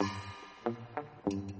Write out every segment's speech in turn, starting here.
うん。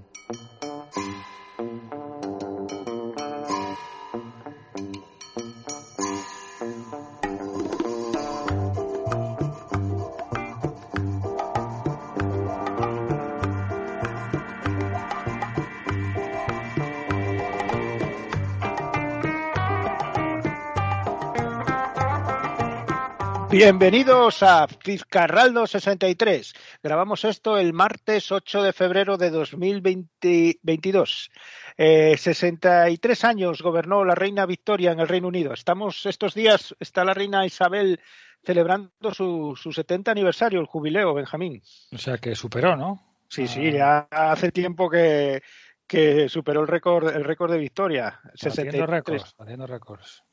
Bienvenidos a Fizcarraldo 63. Grabamos esto el martes 8 de febrero de 2022. Eh, 63 años gobernó la reina Victoria en el Reino Unido. Estamos estos días, está la reina Isabel celebrando su, su 70 aniversario, el jubileo, Benjamín. O sea que superó, ¿no? Sí, sí, ya hace tiempo que, que superó el récord el récord de Victoria. Haciendo 63. récords, haciendo récords.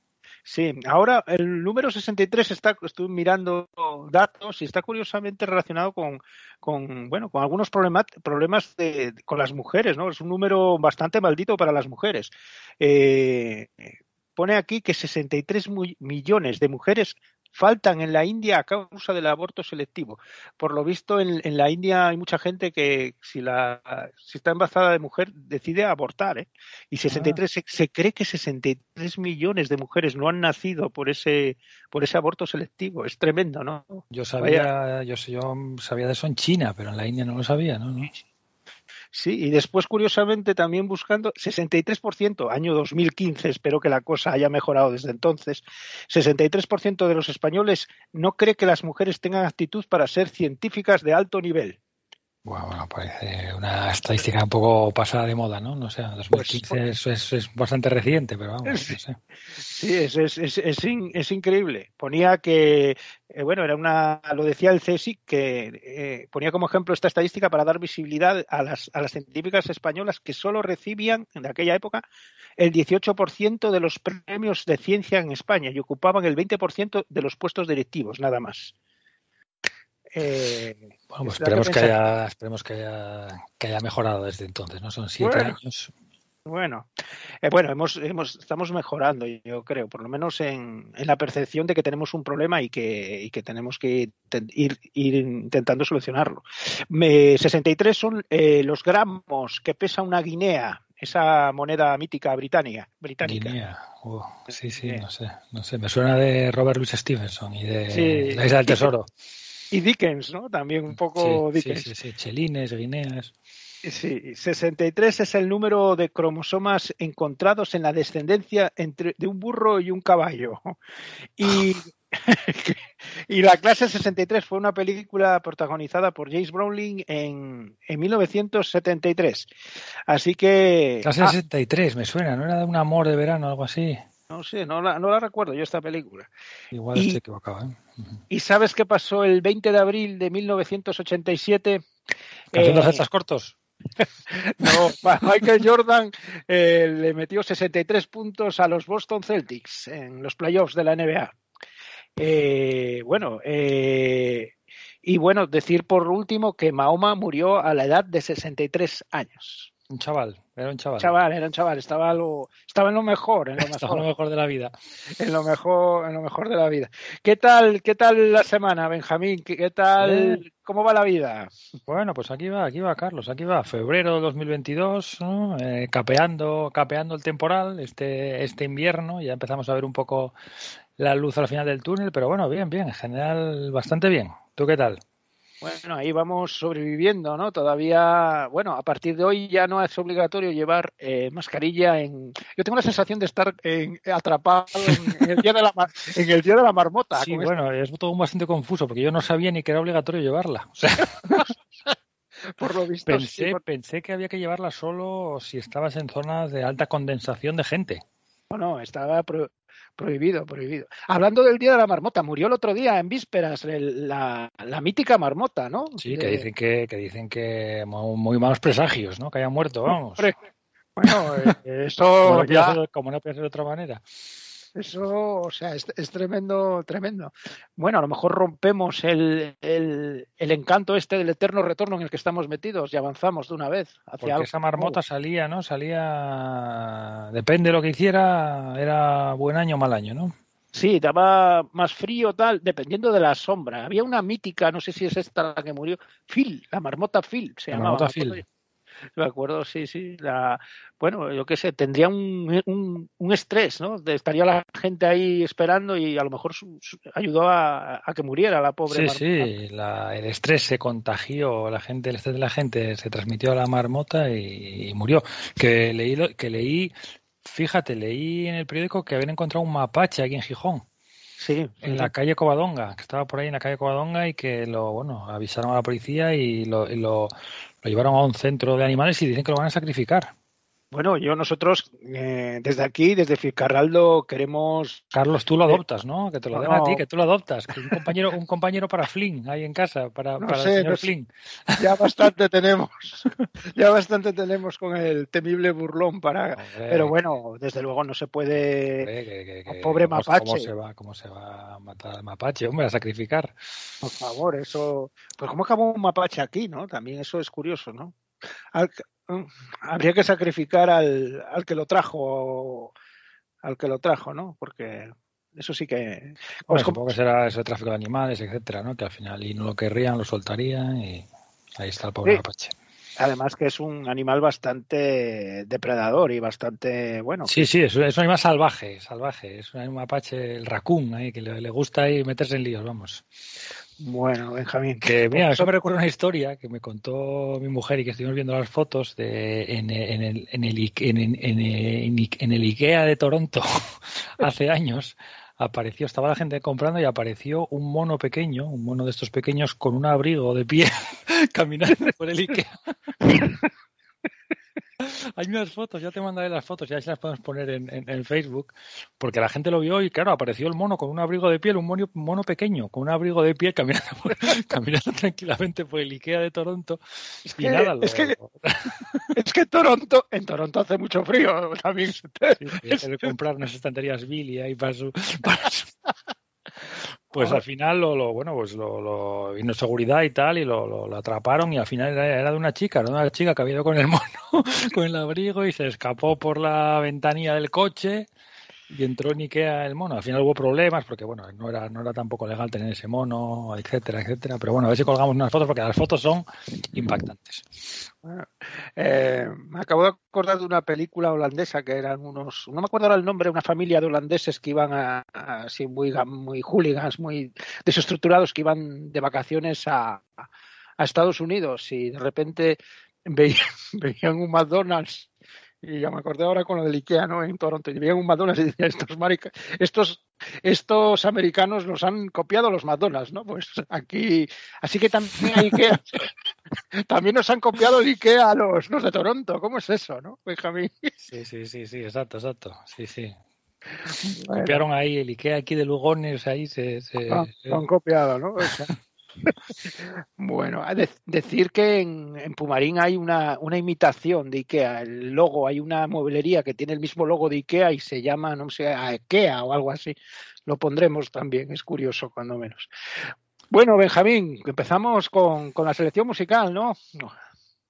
Sí, ahora el número 63 está, estoy mirando datos y está curiosamente relacionado con, bueno, con algunos problemas, problemas de, con las mujeres, ¿no? Es un número bastante maldito para las mujeres. Eh, pone aquí que 63 mu- millones de mujeres faltan en la India a causa del aborto selectivo. Por lo visto, en, en la India hay mucha gente que si, la, si está embarazada de mujer decide abortar. ¿eh? Y 63, se, se cree que 63 millones de mujeres no han nacido por ese, por ese aborto selectivo. Es tremendo, ¿no? Yo sabía, yo, yo sabía de eso en China, pero en la India no lo sabía, ¿no? ¿No? Sí, y después, curiosamente, también buscando 63%, año 2015, espero que la cosa haya mejorado desde entonces, 63% de los españoles no cree que las mujeres tengan actitud para ser científicas de alto nivel. Bueno, bueno, parece una estadística un poco pasada de moda, ¿no? No sé, 2015 es, es, es bastante reciente, pero vamos, no sé. Sí, es, es, es, es, in- es increíble. Ponía que, eh, bueno, era una, lo decía el CSIC, que eh, ponía como ejemplo esta estadística para dar visibilidad a las, a las científicas españolas que solo recibían, en aquella época, el 18% de los premios de ciencia en España y ocupaban el 20% de los puestos directivos, nada más. Eh, Bueno, que esperemos que haya, esperemos que haya, que haya mejorado desde entonces, ¿no? Son siete Bueno. años. Bueno, eh, bueno, hemos, hemos, estamos mejorando, yo creo, por lo menos en, en la percepción de que tenemos un problema y que, y que tenemos que ir, ir intentando solucionarlo. Me- 63 son eh, los gramos que pesa una guinea, esa moneda mítica británica. británica. Guinea. Uh, sí, sí, no sé, no sé. Me suena de Robert Louis Stevenson y de Sí. La Isla del Tesoro. Y Dickens, ¿no? También un poco Sí, Dickens. sí, sí. Chelines, guineas. Sí, 63 es el número de cromosomas encontrados en la descendencia entre, de un burro y un caballo. Y, y La clase 63 fue una película protagonizada por James Browning en, en 1973. Así que... Clase ah, 63, me suena, ¿no era de un amor de verano o algo así? no sé, no la, no la recuerdo yo esta película. Igual Y- estoy equivocado, ¿eh? ¿Y sabes qué pasó el 20 de abril de 1987? ¿Canción de Eh, gestas cortos? No, Michael Jordan eh, le metió 63 puntos a los Boston Celtics en los playoffs de la NBA. Eh, bueno, eh, y bueno, decir por último que Mahoma murió a la edad de 63 años. Un chaval, era un chaval. Chaval, era un chaval, estaba, algo, estaba en lo mejor, en lo Estaba lo mejor, mejor de la vida. en lo mejor, en lo mejor de la vida. ¿Qué tal, qué tal la semana, Benjamín? ¿Qué, qué tal, Bien. cómo va la vida? Bueno, pues aquí va, aquí va Carlos, aquí va. Febrero de 2022, ¿no? Eh, capeando, capeando el temporal este, este invierno. Ya empezamos a ver un poco la luz al final del túnel, pero bueno, bien, bien, en general bastante bien. ¿Tú qué tal? Bueno, ahí vamos sobreviviendo, ¿no? Todavía, bueno, a partir de hoy ya no es obligatorio llevar eh, mascarilla en... Yo tengo la sensación de estar en- atrapado en el, día de la, mar- en el día de la marmota. Sí, bueno, es todo bastante confuso porque yo no sabía ni que era obligatorio llevarla. O sea, por lo visto. sí, pensé, por- pensé que había que llevarla solo si estabas en zonas de alta condensación de gente. No, no, estaba prohibido, prohibido. Hablando del Día de la Marmota, murió el otro día en vísperas la, mítica marmota, ¿no? Sí, que dicen que, que dicen que muy, malos presagios, ¿no? Que haya muerto, vamos. Bueno, eh, eso ya... como no ser de otra manera. Eso, o sea, es, tremendo, tremendo. Bueno, a lo mejor rompemos el, el, encanto este del eterno retorno en el que estamos metidos y avanzamos de una vez hacia Porque esa marmota salía, ¿no? Salía, depende de lo que hiciera, era buen año o mal año, ¿no? Sí, daba más frío, tal, dependiendo de la sombra. Había una mítica, no sé si es esta la que murió, Phil, la marmota Phil, se la llamaba. Marmota Phil. Me acuerdo, sí, sí. La, bueno, yo qué sé, tendría un, un, estrés, ¿no? estaría la gente ahí esperando y a lo mejor ayudó a, que muriera la pobre. Sí, sí, el estrés se contagió, la gente, el estrés de la gente se transmitió a la marmota y, murió. Que leí, que leí, fíjate, leí en el periódico que habían encontrado un mapache aquí en Gijón. Sí, en la calle Covadonga, que estaba por ahí en la calle Covadonga y que lo, bueno, avisaron a la policía y lo, y lo, lo llevaron a un centro de animales y dicen que lo van a sacrificar. Bueno, yo nosotros eh, desde aquí, desde Ficarraldo, queremos. Carlos, tú lo adoptas, ¿no? Que te lo den a ti, que tú lo adoptas. Que un compañero, un compañero para Flynn ahí en casa, para, el señor Flynn. Ya bastante tenemos, ya bastante tenemos con el temible burlón para. Pero bueno, desde luego no se puede. pobre mapache. ¿Cómo se va, cómo se va a matar al mapache, hombre, a sacrificar? Por favor, eso. Pues cómo acabó un mapache aquí, ¿no? También eso es curioso, ¿no? Mm, habría que sacrificar al, al que lo trajo, al que lo trajo, ¿no? Porque eso sí que. Pues supongo que será ese tráfico de animales, etcétera, ¿no? Que al final y no lo querrían, lo soltarían y ahí está el pobre mapache. Además que es un animal bastante depredador y bastante bueno. Sí, sí, es, un animal salvaje, salvaje. Es un mapache, el raccoon, ahí, que le, le gusta ahí meterse en líos, vamos. Bueno, Benjamín. Que mira, eso me recuerda una historia que me contó mi mujer y que estuvimos viendo las fotos de en, en, el, en, el, en, el Ikea de Toronto hace años. Apareció, estaba la gente comprando y apareció un mono pequeño, un mono de estos pequeños con un abrigo de pie caminando por el Ikea. Hay unas fotos, ya te mandaré las fotos, ya se las podemos poner en, Facebook, porque la gente lo vio y claro, apareció el mono con un abrigo de piel, un mono, pequeño, con un abrigo de piel caminando, caminando tranquilamente por el Ikea de Toronto. Es que, es, que, es que Toronto, en Toronto hace mucho frío también. Sí, sí, comprar unas estanterías Billy ahí para su, para su, pues al final lo, lo bueno, pues lo, lo, vino seguridad y tal y lo, lo, atraparon y al final era, de una chica, era una chica que había ido con el mono, con el abrigo y se escapó por la ventanilla del coche y entró en Ikea el mono. Al final hubo problemas porque, bueno, no era, no era tampoco legal tener ese mono, etcétera, etcétera. Pero bueno, a ver si colgamos unas fotos porque las fotos son impactantes. Eh, me acabo de acordar de una película holandesa que eran unos, no me acuerdo ahora el nombre, una familia de holandeses que iban a, así muy, muy hooligans, muy desestructurados, que iban de vacaciones a, a Estados Unidos y de repente veían, veían un McDonald's y ya me acordé ahora con lo del Ikea, ¿no? En Toronto. Y veían un McDonald's y decían, estos, estos, estos americanos los han copiado los McDonald's, ¿no? Pues aquí, así que también Ikea, también nos han copiado el Ikea a los, los de Toronto. ¿Cómo es eso, no, Benjamín? Sí, sí, sí, sí, exacto, exacto. Sí, sí. Copiaron ahí el Ikea aquí de Lugones, ahí se... se, ah, Han copiado, ¿no? bueno, decir que en, Pumarín hay una, imitación de IKEA. El logo, hay una mueblería que tiene el mismo logo de IKEA y se llama, no sé, IKEA o algo así. Lo pondremos también, es curioso, cuando menos. Bueno, Benjamín, empezamos con, con la selección musical, ¿no?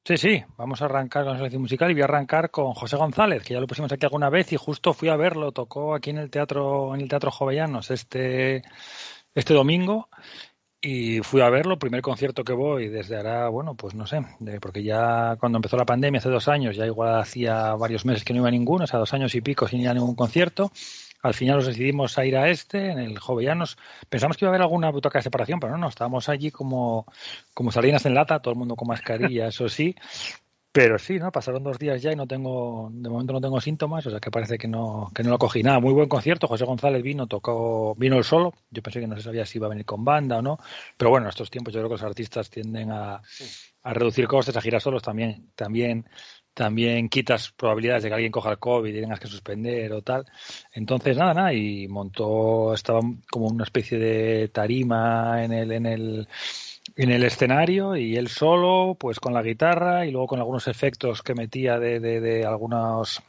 Sí, sí, vamos a arrancar con la selección musical y voy a arrancar con José González, que ya lo pusimos aquí alguna vez y justo fui a verlo, tocó aquí en el teatro, en el Teatro Jovellanos este, este domingo y fui a verlo, primer concierto que voy desde ahora, bueno, pues no sé, porque ya cuando empezó la pandemia hace dos años, ya igual hacía varios meses que no iba a ninguno, o sea, dos años y pico sin ir a ningún concierto. Al final nos decidimos a ir a este, en el Jovellanos. Pensamos que iba a haber alguna butaca de separación, pero no, no, estábamos allí como, como salinas en lata, todo el mundo con mascarilla, eso sí, pero sí, ¿no? Pasaron dos días ya y no tengo, de momento no tengo síntomas, o sea que parece que no, que no lo cogí. Nada, muy buen concierto. José González vino, tocó, vino el solo. Yo pensé que no se sabía si iba a venir con banda o no. Pero bueno, en estos tiempos yo creo que los artistas tienden a, a reducir costes, a girar solos también, también, también quitas probabilidades de que alguien coja el COVID y tengas que suspender o tal. Entonces, nada, nada, y montó, estaba como una especie de tarima en el, en el, en el escenario y él solo, pues con la guitarra y luego con algunos efectos que metía de, de, de algunos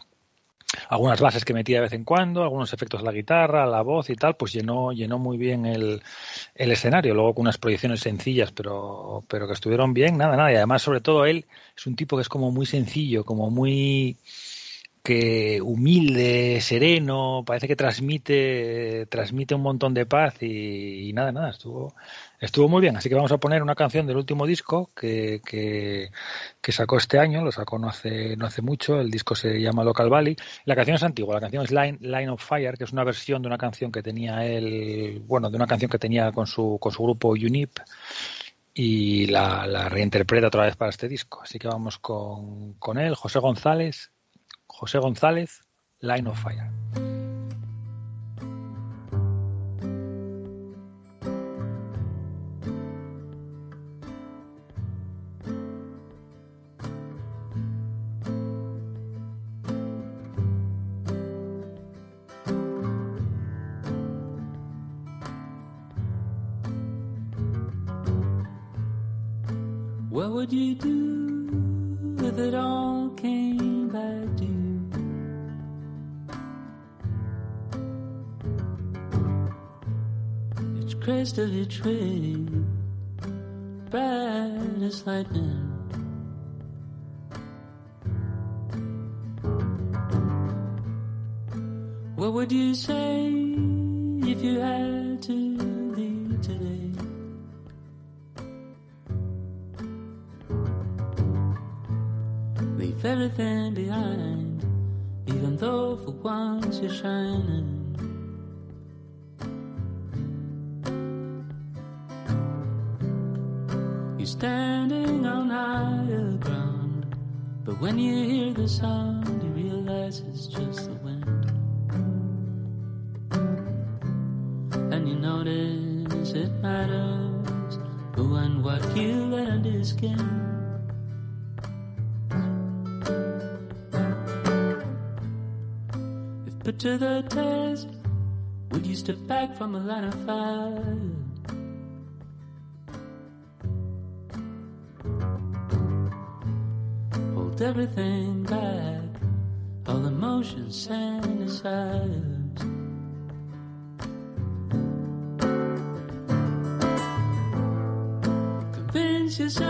algunas bases que metía de vez en cuando, algunos efectos a la guitarra, a la voz y tal, pues llenó, llenó muy bien el, el escenario, luego con unas proyecciones sencillas, pero, pero que estuvieron bien, nada, nada, y además sobre todo él es un tipo que es como muy sencillo, como muy que humilde, sereno, parece que transmite, transmite un montón de paz y, y nada, nada, estuvo, estuvo muy bien. Así que vamos a poner una canción del último disco que, que, sacó este año, lo sacó no hace, no hace mucho, el disco se llama Local Valley. La canción es antigua, la canción es Line, Line of Fire, que es una versión de una canción que tenía él, bueno, de una canción que tenía con su, con su grupo UNIP y la, la reinterpreta otra vez para este disco. Así que vamos con, con él, José González, José González, Line of Fire. Crest of each wave, bright as lightning. What would you say if you had to leave today? Leave everything behind, even though for once you're shining. But when you hear the sound, you realize it's just the wind. And you notice it matters who and what you under your skin. If put to the test, would you step back from a line of fire? Hold everything back, all emotions aside. Convince yourself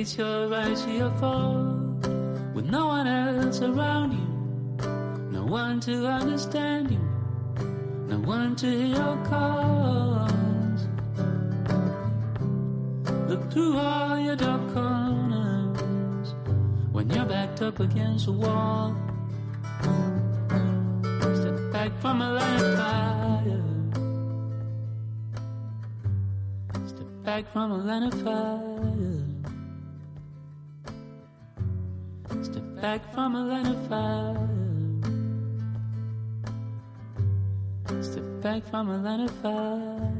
Dictates your or your fall. With no one else around you, no one to understand you, no one to hear your calls. Look through all your dark corners when you're backed up against a wall. Step back from a line of fire. Step back from a line of fire. Back from a line of fire. Step back from a line of fire.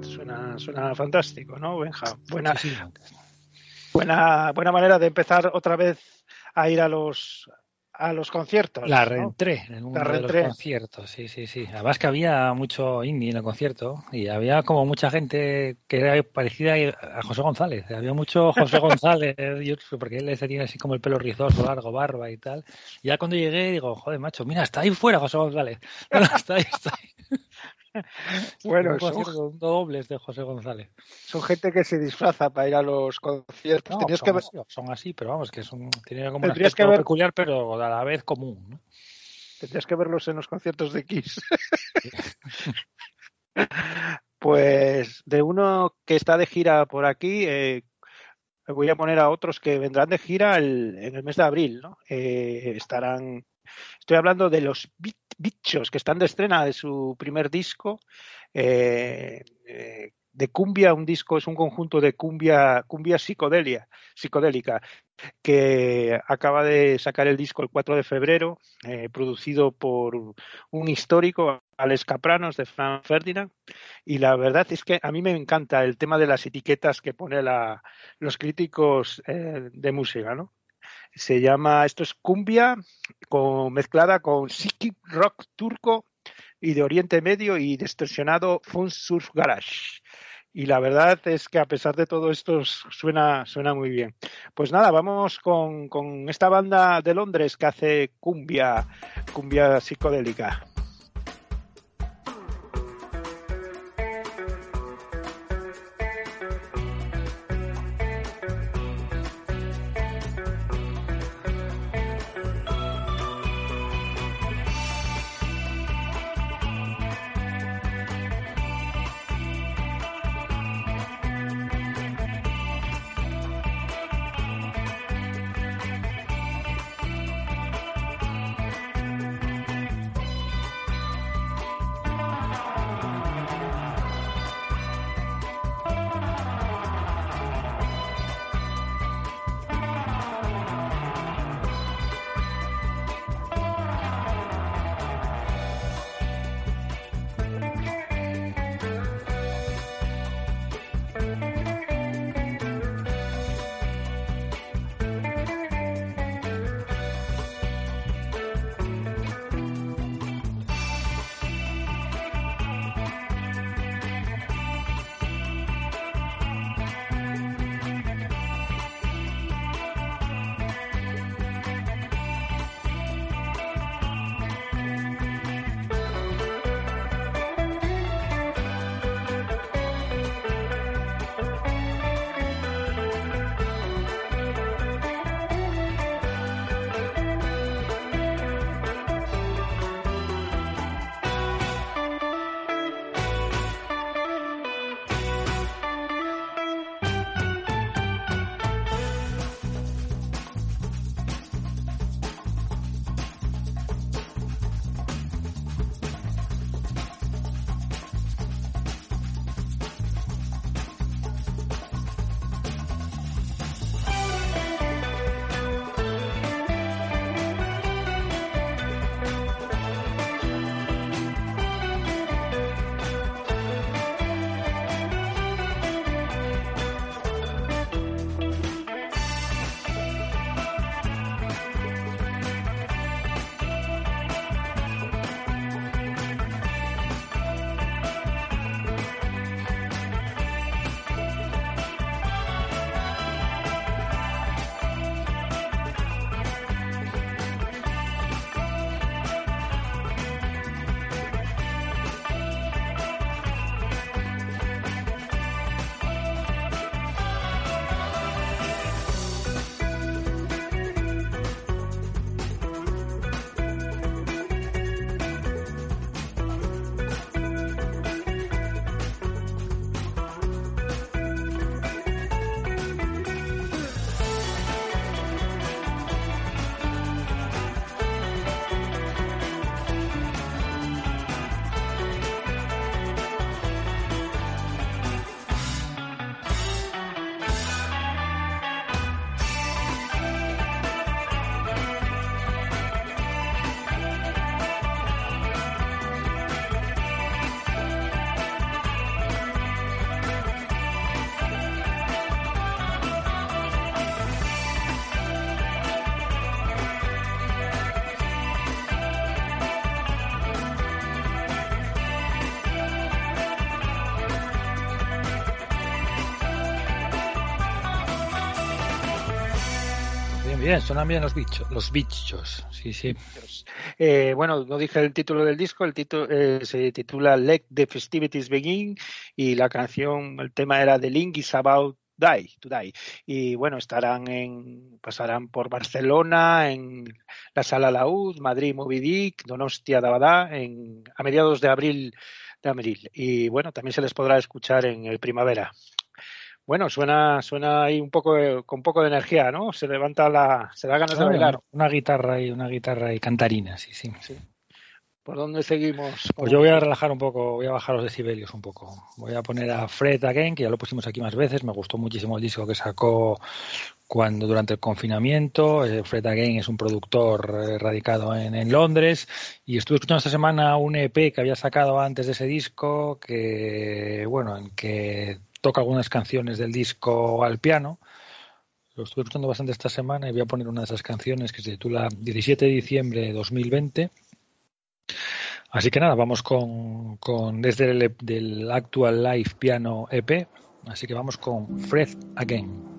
Suena, suena fantástico, ¿no, Benja? Buena, buena, buena manera de empezar otra vez a ir a los a los conciertos. La ¿no? reentré en mundo La de los conciertos, sí, sí, sí. Además que había mucho indie en el concierto y había como mucha gente que era parecida a José González. Había mucho José González, porque él tenía así como el pelo rizoso, largo, barba y tal. Y ya cuando llegué digo, joder, macho, mira, está ahí fuera José González. No, no, está ahí, está ahí. Bueno, son, dobles de José González. son gente que se disfraza para ir a los conciertos. No, Tenías son, que ver, así, son así, pero vamos, que son, tienen como un que ver- peculiar, pero a la vez común. ¿no? tendrías que verlos en los conciertos de Kiss. pues de uno que está de gira por aquí, eh, voy a poner a otros que vendrán de gira el- en el mes de abril, ¿no? Eh, estarán, estoy hablando de los Bi- bichos que están de estrena de su primer disco. eh, eh, de cumbia, un disco es un conjunto de cumbia, cumbia psicodélica, que acaba de sacar el disco el 4 de febrero, eh, producido por un histórico, Alex Capranos, de Frank Ferdinand, y la verdad es que a mí me encanta el tema de las etiquetas que pone la, los críticos de música, ¿no? Se llama, esto es cumbia con, mezclada con psychic rock turco y de Oriente Medio y distorsionado funk surf garage y la verdad es que a pesar de todo esto suena, suena muy bien. Pues nada, vamos con, con esta banda de Londres que hace cumbia, cumbia psicodélica. Bien, suenan bien los bichos, los bichos, sí, sí. Eh, bueno, no dije el título del disco, el título eh, se titula Let the Festivities Begin y la canción, el tema era The Link is About Die, to Die. Y bueno, estarán en, pasarán por Barcelona, en la Sala Laúd, Madrid Moby Dick, Donostia Dabadá, en, a mediados de abril, de abril. Y bueno, también se les podrá escuchar en el primavera. Bueno, suena, suena ahí un poco de- con un poco de energía, ¿no? Se levanta la, se da ganas de bailar. Una guitarra y una guitarra y cantarina, sí, sí. ¿Por dónde seguimos? Pues yo voy a relajar un poco, voy a bajar los decibelios un poco. Voy a poner a Fred Again, que ya lo pusimos aquí más veces. Me gustó muchísimo el disco que sacó cuando durante el confinamiento. Eh, Fred Again es un productor eh, radicado en, en, Londres y estuve escuchando esta semana un EP que había sacado antes de ese disco, que bueno, en que toca algunas canciones del disco al piano. Lo estuve escuchando bastante esta semana y voy a poner una de esas canciones que se titula 17 de diciembre de 2020 Así que nada, vamos con, con desde el del Actual Live Piano EP. Así que vamos con Fred Again.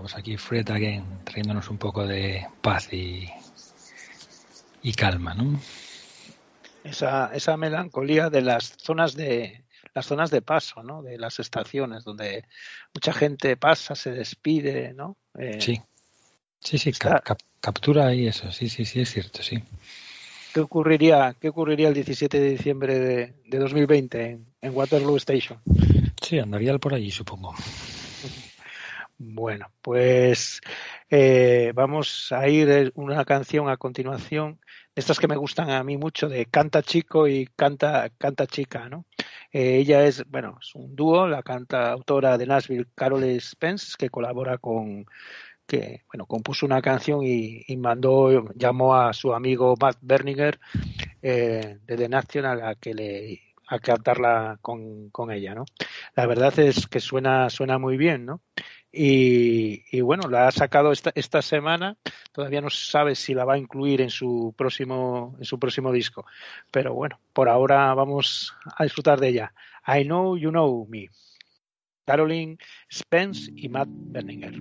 Bueno, pues aquí Fred Again trayéndonos un poco de paz y, y calma, ¿no? Esa, esa melancolía de las zonas de las zonas de paso, ¿no? De las estaciones donde mucha gente pasa, se despide, ¿no? Eh, sí, sí, sí, está... cap, captura ahí eso, sí, sí, sí, es cierto, sí. ¿Qué ocurriría, qué ocurriría el 17 de diciembre de, de 2020 en, en Waterloo Station? Sí, andaría por allí, supongo. Bueno, pues eh, vamos a ir una canción a continuación, estas que me gustan a mí mucho, de Canta Chico y Canta, Canta Chica, ¿no? Eh, ella es, bueno, es un dúo, la canta autora de Nashville, Carol Spence, que colabora con, que, bueno, compuso una canción y, y mandó, llamó a su amigo Matt Berninger eh, de The National a que le a cantarla con, con ella, ¿no? La verdad es que suena, suena muy bien, ¿no? Y, bueno, la ha sacado esta, esta semana. Todavía no sabe si la va a incluir en su próximo, en su próximo disco. Pero bueno, por ahora vamos a disfrutar de ella. I know you know me. Caroline Spence y Matt Berninger.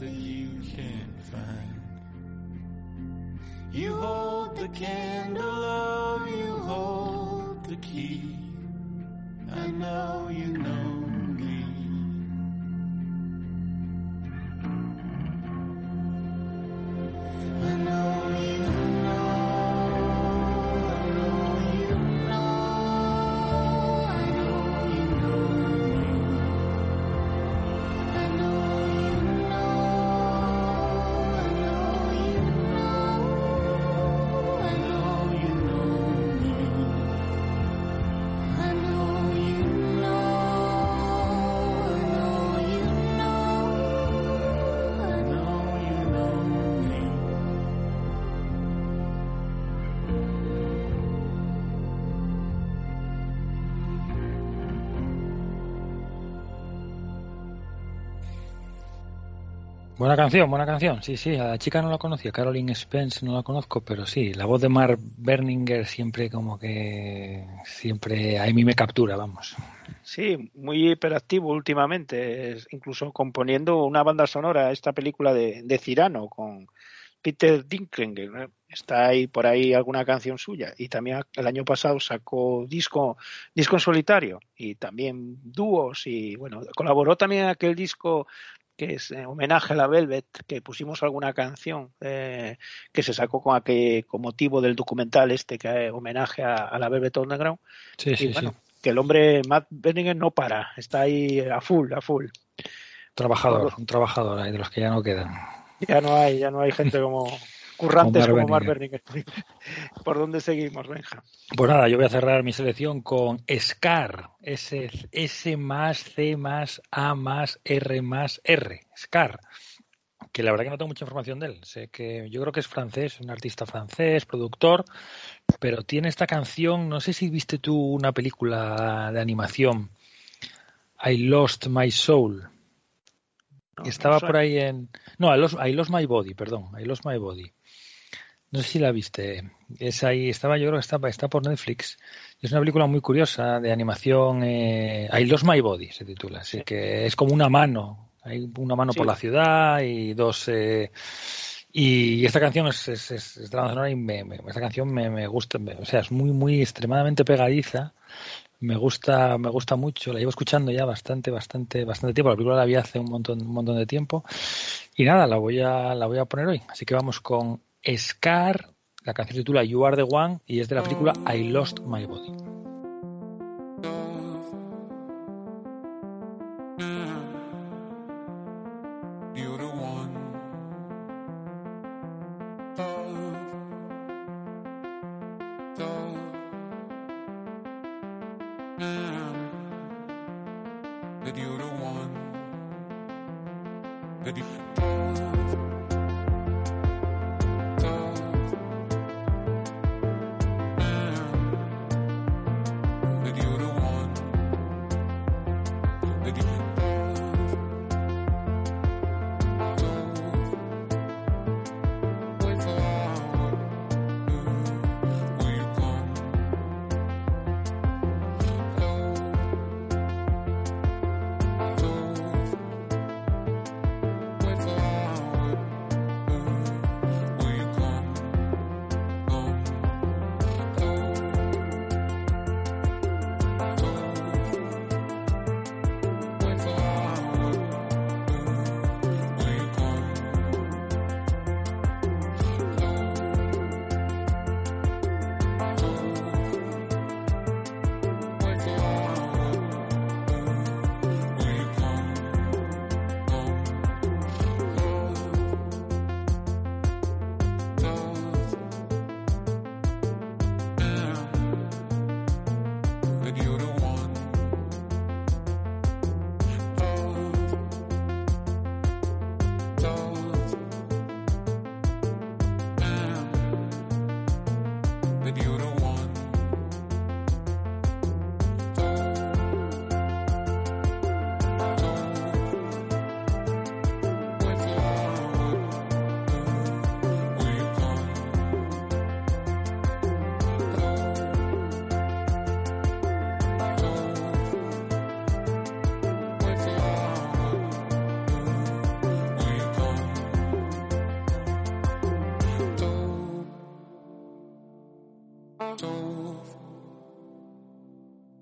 That you can't find. You hold the candle, Buena canción, buena canción. Sí, sí, a la chica no la conocía, Caroline Spence no la conozco, pero sí, la voz de Mark Berninger siempre como que siempre a mí me captura, vamos. Sí, muy hiperactivo últimamente, incluso componiendo una banda sonora esta película de, de Cirano con Peter Dinklage. Está ahí por ahí alguna canción suya. Y también el año pasado sacó disco, disco en solitario y también dúos. Y bueno, colaboró también en aquel disco que es eh, homenaje a la Velvet, que pusimos alguna canción eh, que se sacó con, aquel, con motivo del documental este que es homenaje a, a la Velvet Underground. Sí, Y sí, bueno, sí. que el hombre Matt Benninger no para, está ahí a full, a full. Trabajador, un trabajador ahí de los que ya no quedan. Ya no hay, ya no hay gente como currantes Como Mark Benninger. ¿Por dónde seguimos, Benja? Pues nada, yo voy a cerrar mi selección con SCAR, S, S más C más A más R más R, SCAR, que la verdad que no tengo mucha información de él. Sé que yo creo que es francés, un artista francés, productor, pero tiene esta canción, no sé si viste tú una película de animación, I Lost My Soul. No, estaba no por ahí en... No, I Lost, I Lost My Body, perdón, I Lost My Body. No sé si la viste. Es ahí, estaba, yo creo que está, está por Netflix. Es una película muy curiosa de animación. Eh, I Lost My Body se titula. Así Sí. que es como una mano. Hay una mano Sí. por la ciudad y dos, eh, Y esta canción es, es, es, y me, me- esta canción me, me gusta, me- o sea, es muy, muy extremadamente pegadiza. Me gusta, me gusta mucho. La llevo escuchando ya bastante, bastante, bastante tiempo. La película la vi hace un montón, un montón de tiempo. Y nada, la voy a, la voy a poner hoy. Así que vamos con Scar. La canción se titula You Are the One y es de la película I Lost My Body.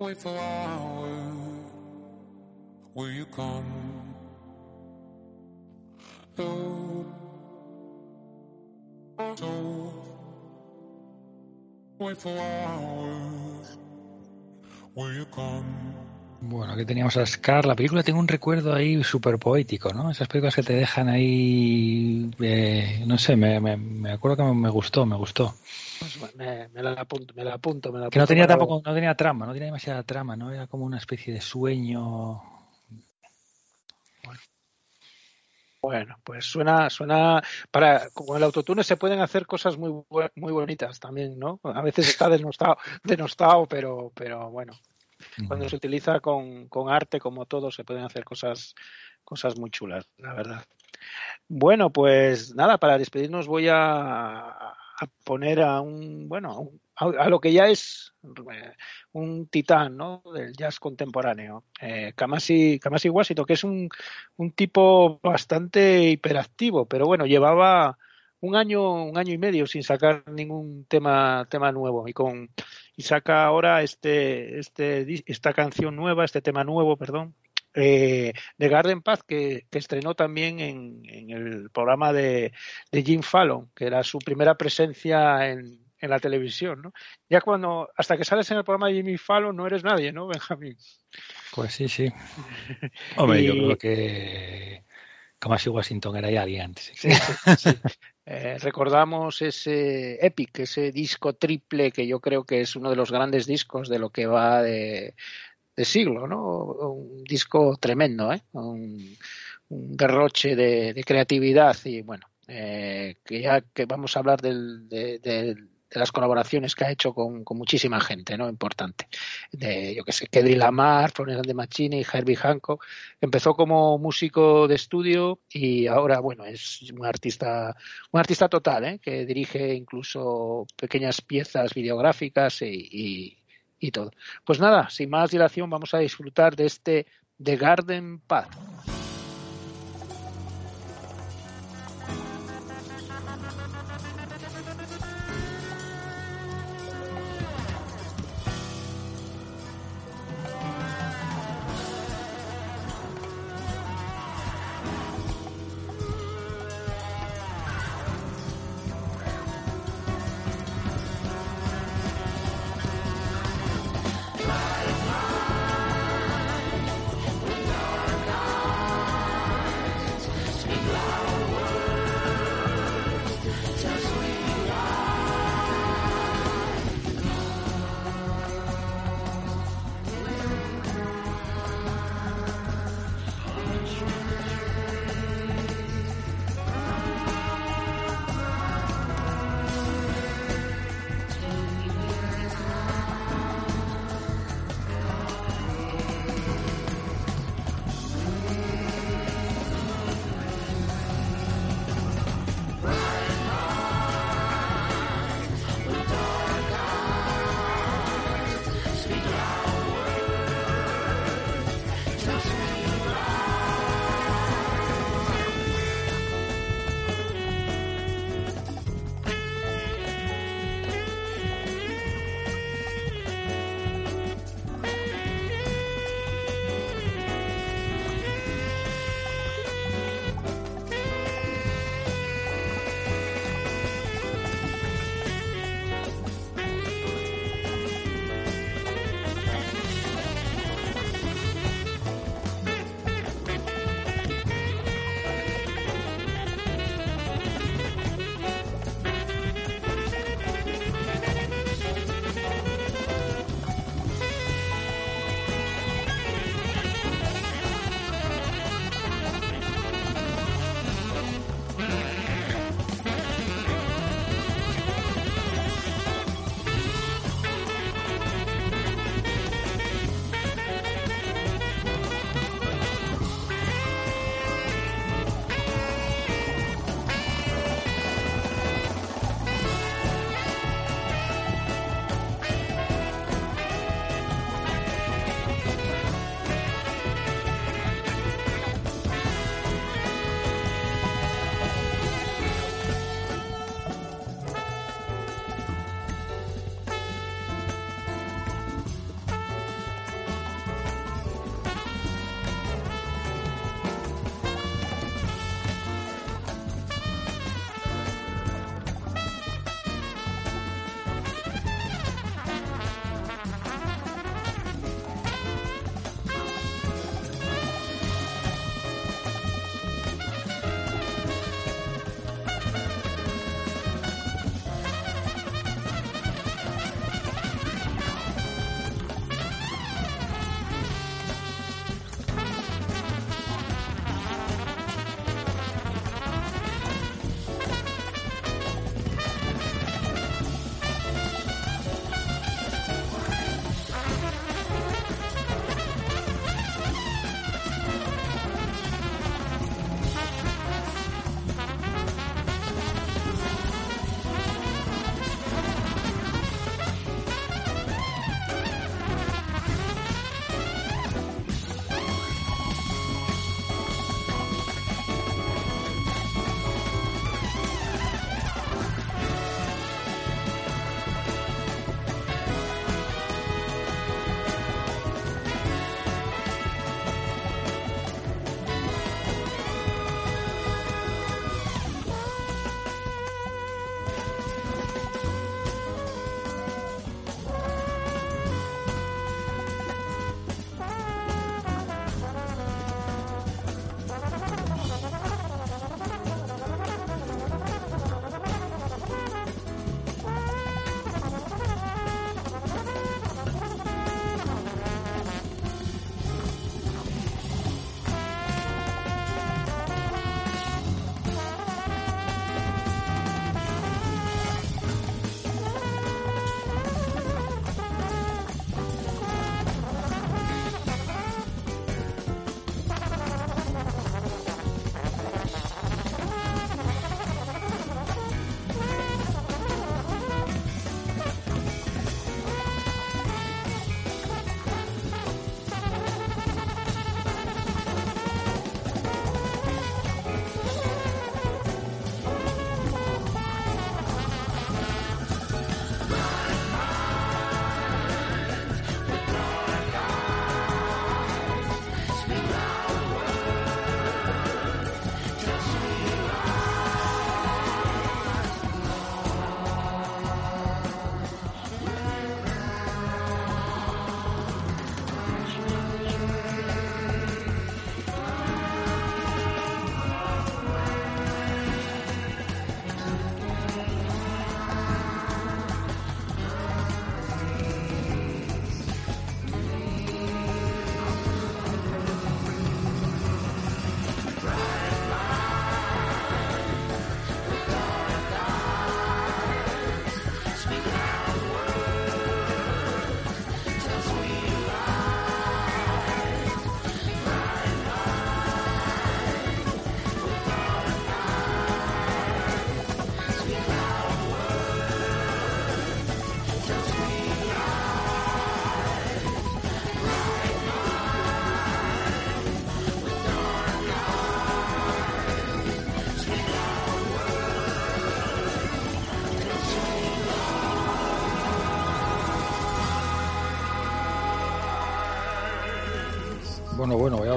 Wait for hours. Will you come? So, so, wait for hours. Will you come? Bueno, aquí teníamos a Scar. La película tengo un recuerdo ahí súper poético, ¿no? Esas películas que te dejan ahí, eh, no sé, me, me, me acuerdo que me, gustó, me gustó. Pues me, me la apunto, me la apunto, me la Que no apunto tenía tampoco, no tenía trama, no tenía demasiada trama, ¿no? Era como una especie de sueño. Bueno, pues suena, suena para con el autotune se pueden hacer cosas muy muy bonitas también, ¿no? A veces está denostado, denostado, pero, pero bueno, cuando se utiliza con, con arte como todo se pueden hacer cosas, cosas muy chulas, la verdad. Bueno, pues nada, para despedirnos voy a, a poner a un, bueno, a, un- a- a lo que ya es eh, un titán, ¿no? Del jazz contemporáneo, eh, Kamasi, Kamasi Washington, que es un, un tipo bastante hiperactivo, pero bueno, llevaba un año, un año y medio sin sacar ningún tema, tema nuevo y con y saca ahora este, este, esta canción nueva, este tema nuevo, perdón, eh, de Garden Path que, que estrenó también en, en el programa de, de Jim Fallon, que era su primera presencia en, en la televisión, ¿no? Ya cuando, hasta que sales en el programa de Jimmy Fallon no eres nadie, ¿no, Benjamín? Pues sí, sí. Hombre, yo Y- creo que Kamasi Washington era ya alguien antes. Sí, sí, sí. Eh, recordamos ese Epic, ese disco triple que yo creo que es uno de los grandes discos de lo que va de, siglo, ¿no? Un disco tremendo, ¿eh? Un, derroche de, creatividad y bueno, eh, que ya que vamos a hablar del, de, de- de las colaboraciones que ha hecho con, con muchísima gente, ¿no? Importante. De, yo que sé, Kedri Lamar, Florence de Machini, Herbie Hancock. Empezó como músico de estudio y ahora, bueno, es un artista, un artista total, ¿eh? Que dirige incluso pequeñas piezas videográficas y, y, y todo. Pues nada, sin más dilación, vamos a disfrutar de este The Garden Path.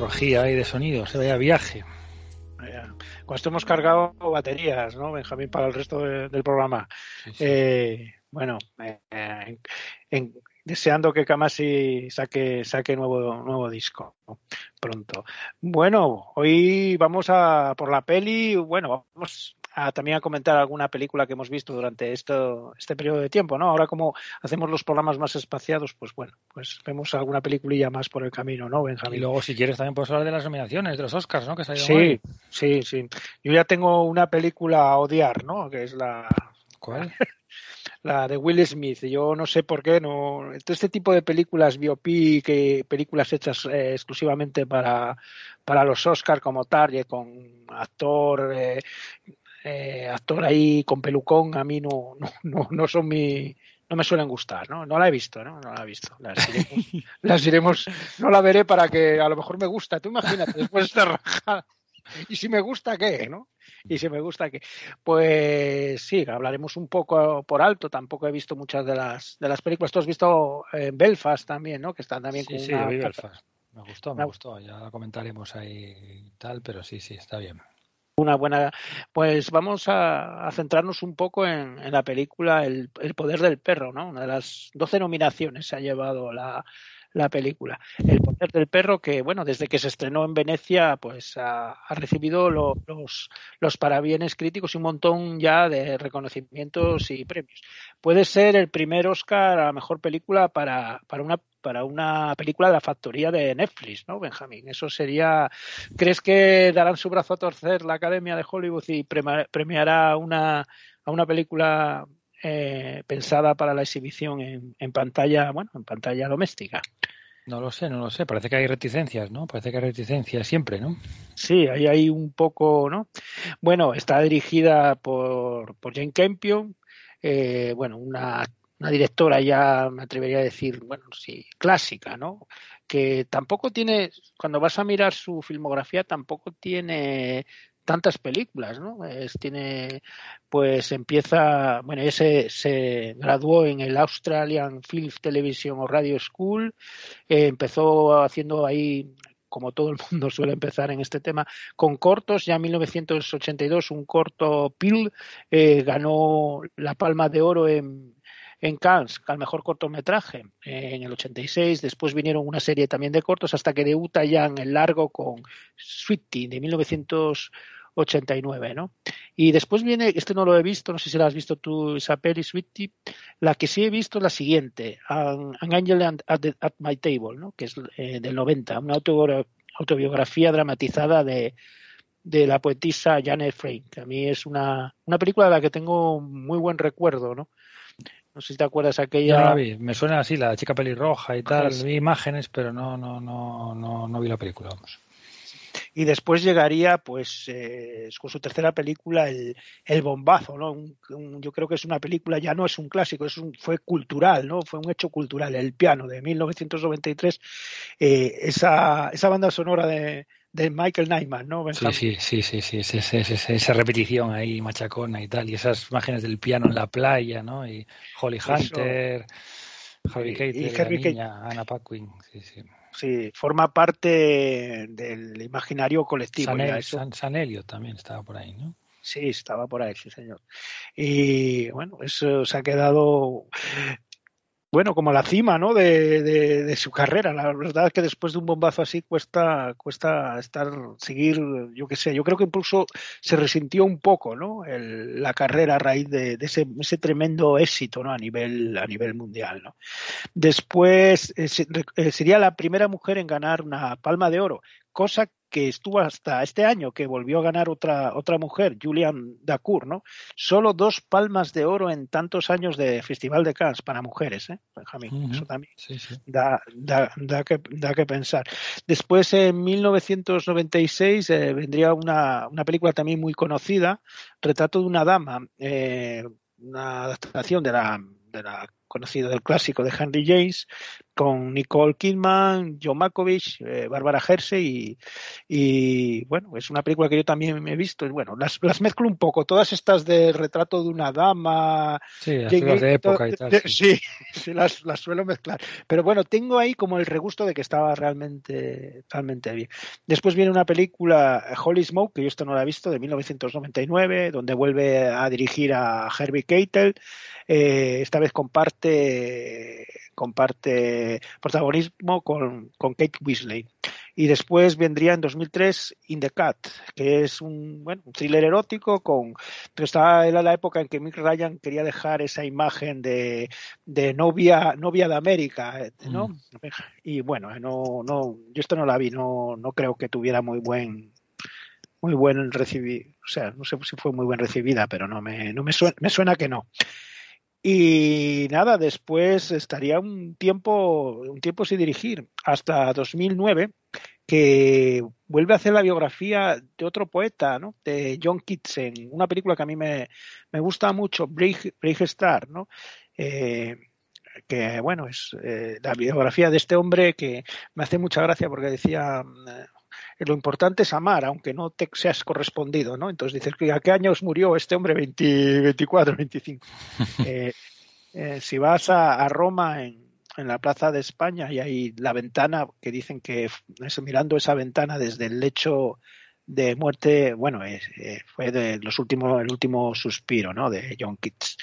Ahí de sonidos, vaya viaje. Vaya. Con esto hemos cargado baterías, ¿no, Benjamín, para el resto de- del programa? Sí, sí. Eh, bueno, eh, en- en- deseando que Kamasi saque, saque nuevo, nuevo disco ¿no? pronto. Bueno, hoy vamos a por la peli, bueno, vamos a, también a comentar alguna película que hemos visto durante esto, este periodo de tiempo, ¿no? Ahora como hacemos los programas más espaciados, pues bueno, pues vemos alguna peliculilla más por el camino, ¿no, Y Benjamín? luego, si quieres, también puedes hablar de las nominaciones, de los Oscars, ¿no? Que se ha ido Sí, hoy. sí, sí. Yo ya tengo una película a odiar, ¿no? Que es la, ¿Cuál? la de Will Smith. Yo no sé por qué no. Este tipo de películas biopic, que películas hechas eh, exclusivamente para, para los Oscars como Target, con actor, eh, eh, actor ahí con pelucón, a mí no, no, no, no son mi. No me suelen gustar, ¿no? No la he visto, ¿no? No la he visto. Las iremos, las iremos, no la veré para que a lo mejor me gusta. Tú imagínate, después de esta rajada. Y si me gusta, ¿qué? ¿no? Y si me gusta, ¿qué? Pues sí, hablaremos un poco por alto. Tampoco he visto muchas de las de las películas. Tú has visto eh, Belfast también, ¿no? Que están también Sí, con sí, una Belfast. Me gustó, me gustó. Ya la comentaremos ahí y tal, pero sí, sí, está bien. Una buena. Pues vamos a, centrarnos un poco en, en la película el, El poder del perro, ¿no? Una de las 12 nominaciones se ha llevado la, la película. El poder del perro que, bueno, desde que se estrenó en Venecia, pues ha, recibido lo- los, los parabienes críticos y un montón ya de reconocimientos y premios. Puede ser el primer Oscar a la mejor película para, para una para una película de la factoría de Netflix, ¿no, Benjamín? Eso sería ¿Crees que darán su brazo a torcer la Academia de Hollywood y premiará una, a una película eh, pensada para la exhibición en, en pantalla, bueno, en pantalla doméstica? No lo sé, no lo sé. Parece que hay reticencias, ¿no? Parece que hay reticencias siempre, ¿no? Sí, ahí hay un poco, ¿no? Bueno, está dirigida por, por Jane Campion, eh, bueno, una, una directora ya, me atrevería a decir, bueno, sí, clásica, ¿no? Que tampoco tiene, cuando vas a mirar su filmografía, tampoco tiene tantas películas, ¿no? Es, tiene, pues empieza, bueno, ella se, graduó en el Australian Film Television o Radio School, eh, empezó haciendo ahí como todo el mundo suele empezar en este tema, con cortos. Ya en 1982 un corto Peel eh, ganó la Palma de Oro en, en Cannes al mejor cortometraje en el 86. Después vinieron una serie también de cortos hasta que debuta ya en el largo con Sweetie de 1989, ¿no? Y después viene, este no lo he visto, no sé si la has visto tú, esa peli Sweetie. La que sí he visto es la siguiente, An, An Angel at, the- at My Table, ¿no? que es eh, del 90, una autobiogra- autobiografía dramatizada de, de la poetisa Janet que a mí es una, una película de la que tengo muy buen recuerdo, ¿no? No sé si te acuerdas aquella... no la vi. Me suena así, la chica pelirroja y tal. Sí. Vi imágenes, pero no, no, no, no, no vi la película, vamos. Y después llegaría pues eh, con su tercera película el, el bombazo no Un- un- yo creo que es una película ya no es un clásico es un, fue cultural no fue un hecho cultural el piano de 1993 eh, esa esa banda sonora de, de Michael Nyman no Sí, sí, sí, sí, sí, ese- esa repetición ahí machacona y tal, y esas imágenes del piano en la playa, ¿no? Y Holly Eso. Hunter, Harvey Y- y Keitel, la niña, Anna Paquin, sí, sí. Sí forma parte del imaginario colectivo San, El-. San- San también estaba por ahí, ¿no? Sí, estaba por ahí, sí, señor. Y bueno, eso se ha quedado, bueno, como la cima, ¿no? De, de, de su carrera. La verdad es que después de un bombazo así cuesta, cuesta estar, seguir, yo qué sé. Yo creo que incluso se resintió un poco, ¿no? El- la carrera a raíz de, ese, ese tremendo éxito, ¿no? A nivel, a nivel mundial, ¿no? Después eh, eh, sería la primera mujer en ganar una Palma de Oro, cosa que estuvo hasta este año, que volvió a ganar otra, otra mujer, Julian Dacour, ¿no? Solo dos palmas de oro en tantos años de Festival de Cannes para mujeres, ¿eh? Benjamín, eso también Sí, sí. da, da, da, que, da que pensar. Después, en 1996, eh, vendría una, una película también muy conocida, Retrato de una dama, eh, una adaptación de la, de la conocido del clásico de Henry James, con Nicole Kidman, John Malkovich, eh, Bárbara Hershey y, y, bueno, es una película que yo también he visto. y Bueno, las, las mezclo un poco, todas estas de retrato de una dama. Sí, las de época y tal. de- sí. sí, sí, las, las suelo mezclar. Pero bueno, tengo ahí como el regusto de que estaba realmente, realmente bien. Después viene una película, Holy Smoke, que yo esto no la he visto, de 1999, donde vuelve a dirigir a Herbie Keitel. Eh, esta vez comparte, comparte protagonismo con, con Kate Weasley. Y después vendría en 2003 In the Cat, que es un, bueno, un thriller erótico con, pero estaba era la época en que Mick Ryan quería dejar esa imagen de, de novia, novia de América, ¿no? Y bueno, no, no, yo esto no la vi, no, no creo que tuviera muy buen, muy buen recibir, o sea, no sé si fue muy buen recibida, pero no me, no me suena, me suena que no. Y nada, después estaría un tiempo, un tiempo sin dirigir, hasta 2009, que vuelve a hacer la biografía de otro poeta, ¿no? De John Keats, en una película que a mí me, me gusta mucho, Brig, Brig Star, ¿no? Eh, que bueno, es eh, la biografía de este hombre que me hace mucha gracia porque decía lo importante es amar, aunque no te seas correspondido, ¿no? Entonces dices, ¿a qué años murió este hombre? 20, 24, 25. Eh, eh, si vas a, a Roma en, en la Plaza de España y hay la ventana que dicen que es, mirando esa ventana desde el lecho de muerte, bueno, eh, fue de los últimos, el último suspiro, ¿no? De John Keats.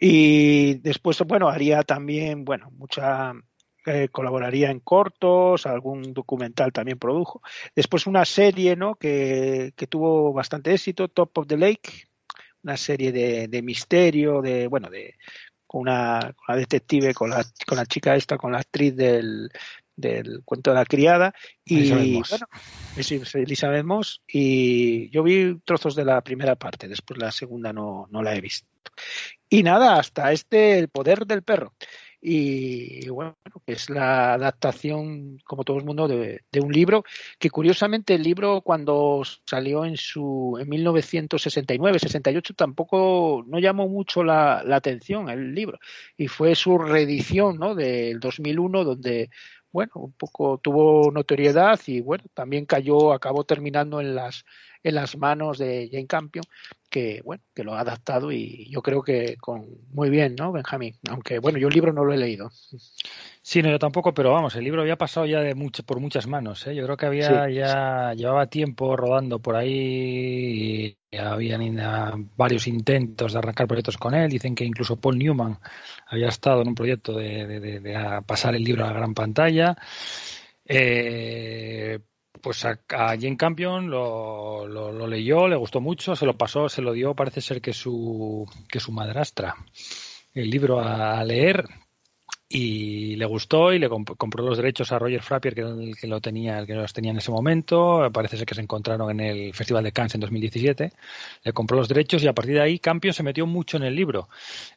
Y después, bueno, haría también, bueno, mucha, eh, colaboraría en cortos, algún documental también produjo. Después una serie, ¿no? Que, que tuvo bastante éxito, Top of the Lake, una serie de, de misterio, de, bueno, de, con una, la detective, con la, con la chica esta, con la actriz del, del cuento de la criada y Elizabeth Moss. bueno es Elizabeth Moss y yo vi trozos de la primera parte después la segunda no, no la he visto y nada hasta este el poder del perro y bueno es la adaptación como todo el mundo de, de un libro que curiosamente el libro cuando salió en su en 1969 68 tampoco no llamó mucho la, la atención el libro y fue su reedición ¿no? del 2001 donde bueno, un poco tuvo notoriedad y bueno, también cayó, acabó terminando en las en las manos de Jane Campion, que bueno, que lo ha adaptado y yo creo que con muy bien, ¿no, Benjamín? Aunque bueno, yo el libro no lo he leído. Sí, no, yo tampoco, pero vamos, el libro había pasado ya de mucho, por muchas manos, ¿eh? Yo creo que había Sí. ya llevaba tiempo rodando por ahí y habían varios intentos de arrancar proyectos con él. Dicen que incluso Paul Newman había estado en un proyecto de, de- de- de a- pasar el libro a la gran pantalla. Eh, pues a, a Jane Campion lo, lo- lo leyó, le gustó mucho, se lo pasó, se lo dio, parece ser que su, que su madrastra el libro a, a leer y le gustó y le comp- compró los derechos a Roger Frappier que era el que lo tenía el que los tenía en ese momento. Parece ser que se encontraron en el Festival de Cannes en 2017 le compró los derechos y a partir de ahí Campion se metió mucho en el libro.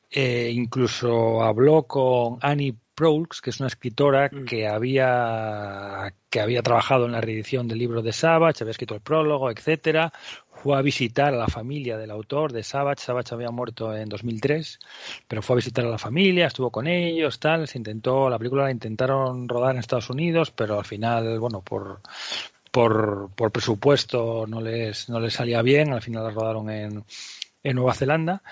Eh, incluso habló con Annie Proulx que es una escritora Mm. que había que había trabajado en la reedición del libro de Savage había escrito el prólogo etcétera fue a visitar a la familia del autor de Savage Savage había muerto en 2003 pero fue a visitar a la familia, estuvo con ellos, tal, se intentó, la película la intentaron rodar en Estados Unidos, pero al final, bueno, por por, por presupuesto no les no les salía bien, al final la rodaron en, en Nueva Zelanda.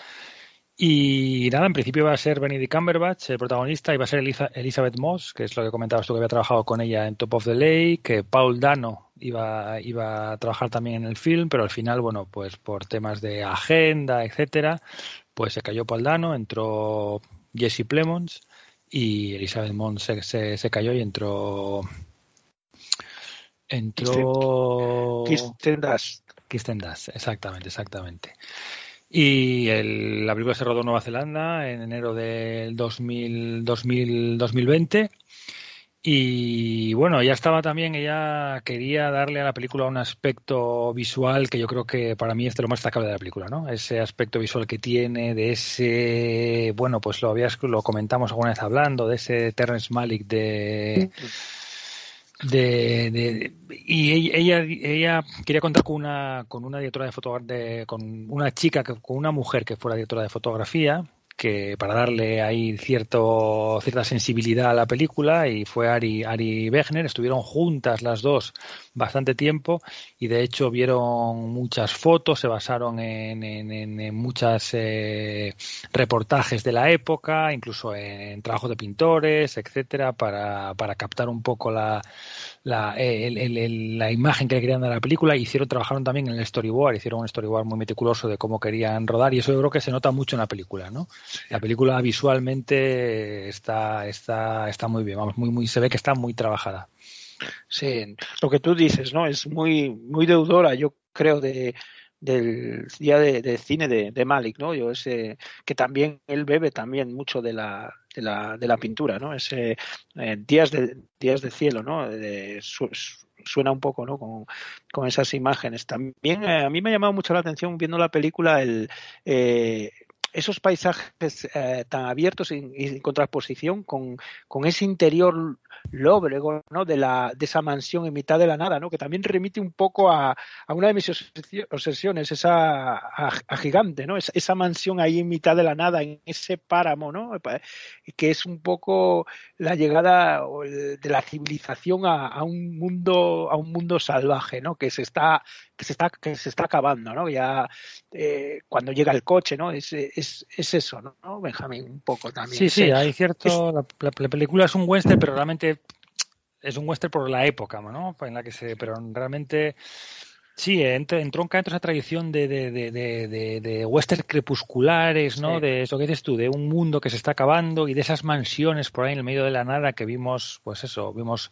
Y nada, en principio iba a ser Benedict Cumberbatch, el protagonista, iba a ser Eliza- Elizabeth Moss, que es lo que comentabas tú, que había trabajado con ella en Top of the Lake, que Paul Dano iba, iba a trabajar también en el film, pero al final, bueno, pues por temas de agenda, etcétera, pues se cayó Paul Dano, entró Jesse Plemons y Elizabeth Moss se, se, se cayó y entró entró Kirsten Dunst. Kirsten exactamente, exactamente. Y el- la película se rodó en Nueva Zelanda en enero del 2000, 2000, 2020. Y bueno, ya estaba también, ella quería darle a la película un aspecto visual que yo creo que para mí es de lo más destacable de la película, ¿no? Ese aspecto visual que tiene, de ese, bueno, pues lo habías, lo comentamos alguna vez hablando, de ese Terrence Malick de, de, de- y ella, ella quería contar con una con una directora de fotografía con una chica que- con una mujer que fuera directora de fotografía que para darle ahí cierto cierta sensibilidad a la película y fue Ari Ari Wegner estuvieron juntas las dos bastante tiempo y de hecho vieron muchas fotos se basaron en, en, en, muchas eh, reportajes de la época incluso en, trabajos de pintores etcétera para, para captar un poco la la, el, el, el, la imagen que querían dar a la película. Hicieron trabajaron también en el storyboard hicieron un storyboard muy meticuloso de cómo querían rodar y eso yo creo que se nota mucho en la película no la película visualmente está, está, está muy bien, vamos, muy, muy, se ve que está muy trabajada. Sí, lo que tú dices, ¿no? Es muy, muy deudora, yo creo, de, del día de, cine de, de, Malik, ¿no? Yo ese que también él bebe también mucho de la de la, de la pintura, ¿no? Ese eh, días de días de cielo, ¿no? Suena un poco, ¿no? Con, con esas imágenes. También eh, a mí me ha llamado mucho la atención viendo la película el eh, esos paisajes eh, tan abiertos y en contraposición con, con, ese interior lóbrego ¿no? de, la, de esa mansión en mitad de la nada, ¿no? que también remite un poco a, a una de mis obsesiones, esa a, a gigante, ¿no? Esa, mansión ahí en mitad de la nada, en ese páramo, ¿no? que es un poco la llegada de la civilización a, a un mundo a un mundo salvaje, ¿no? que se está que se está que se está acabando, ¿no? Ya eh, cuando llega el coche, ¿no? Es, es eso, ¿no? Benjamín, un poco también. Sí, sí, hay cierto. Es... La, la, la, película es un western, pero realmente es un western por la época, ¿no? En la que se, pero realmente Sí, entronca dentro esa tradición de, de, de, de, de western crepusculares, ¿no? Sí. De eso que dices tú, de un mundo que se está acabando y de esas mansiones por ahí en el medio de la nada que vimos, pues eso, vimos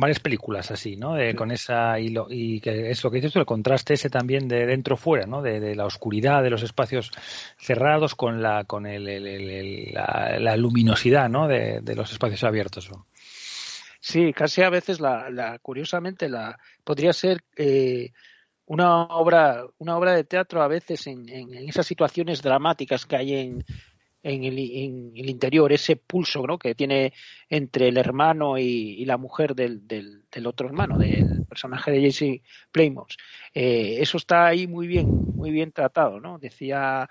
varias películas así, ¿no? De, sí. Con esa y, lo, y que es lo que dices tú, el contraste ese también de dentro fuera, ¿no? De, de la oscuridad de los espacios cerrados con la con el, el, el, la, la, luminosidad, ¿no? De, de los espacios abiertos. Sí, casi a veces la, la curiosamente la podría ser eh, una obra una obra de teatro a veces en, en, en esas situaciones dramáticas que hay en, en el, en el, interior, ese pulso ¿no? que tiene entre el hermano y, y la mujer del, del, del, otro hermano, del personaje de Jesse Playmore. Eh, eso está ahí muy bien, muy bien tratado, ¿no? Decía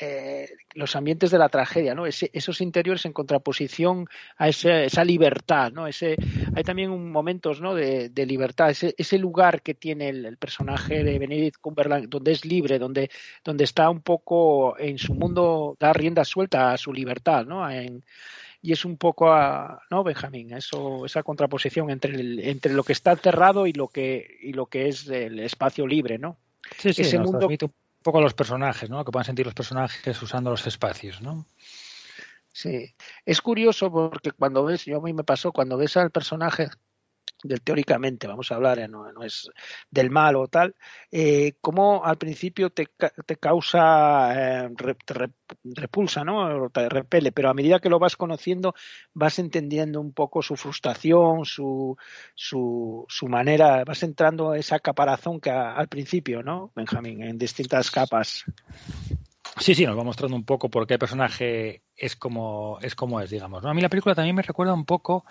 eh, los ambientes de la tragedia, ¿no? Ese, esos interiores en contraposición a ese, esa libertad, ¿no? Ese, hay también un, momentos, ¿no? De, de libertad, ese, ese, lugar que tiene el, el, personaje de Benedict Cumberland, donde es libre, donde, donde está un poco en su mundo, da rienda suelta a su libertad, ¿no? En, y es un poco a, no Benjamín eso esa contraposición entre el, entre lo que está cerrado y lo que y lo que es el espacio libre no sí, sí, ese mundo transmite un poco los personajes, ¿no? Que puedan sentir los personajes usando los espacios, ¿no? Sí, es curioso porque cuando ves, yo a mí me pasó, cuando ves al personaje del teóricamente, vamos a hablar, eh, no, no, es del mal o tal, eh, como al principio te, te causa, eh, te repulsa, ¿no? te repele, pero a medida que lo vas conociendo vas entendiendo un poco su frustración, su, su, su manera, vas entrando a esa caparazón que al principio, ¿no, Benjamín? En distintas capas. Sí, sí, nos va mostrando un poco por qué el personaje es como es, como es digamos. ¿no? A mí la película también me recuerda un poco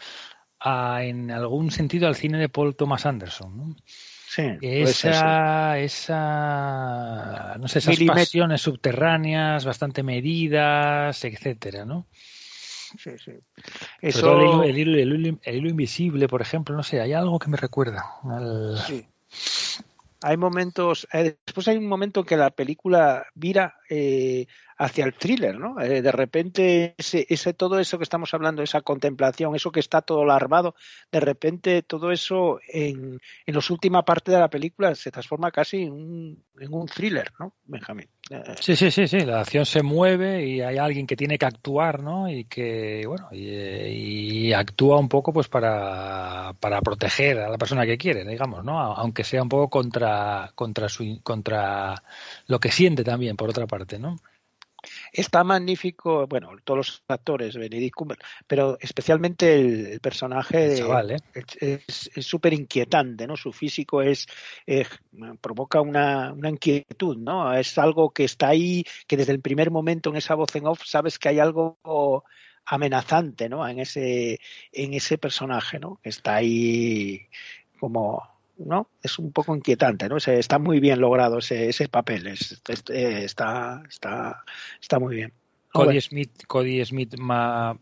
a, en algún sentido al cine de Paul Thomas Anderson. ¿no? Sí, esa, esa, no sé, esas pasiones subterráneas, bastante medidas, etcétera, ¿no? Sí, sí. Eso... El hilo, el, hilo, el, hilo, invisible, por ejemplo, no sé, hay algo que me recuerda. Al... Sí. Hay momentos, eh, después hay un momento en que la película vira eh, hacia el thriller, ¿no? Eh, de repente ese, ese, todo eso que estamos hablando, esa contemplación, eso que está todo larvado, de repente todo eso en, en la última parte de la película se transforma casi en un, en un thriller, ¿no, Benjamín? Sí, sí, sí, sí, la acción se mueve y hay alguien que tiene que actuar, ¿no? Y que, bueno, y, y actúa un poco pues para, para proteger a la persona que quiere, digamos, ¿no? Aunque sea un poco contra, contra, su, contra lo que siente también, por otra parte, ¿no? Está magnífico, bueno, todos los actores, Benedict Cumberbatch, pero especialmente el, el personaje el chaval, ¿eh? es súper inquietante, ¿no? Su físico es eh, provoca una, una, inquietud, ¿no? Es algo que está ahí, que desde el primer momento en esa voz en off sabes que hay algo amenazante, ¿no? En ese en ese personaje, ¿no? Que está ahí como ¿no? Es un poco inquietante, ¿no? Está muy bien logrado ese, ese papel, es, es, está, está, está muy bien. Cody Bueno. Smith, Cody Smith Ma-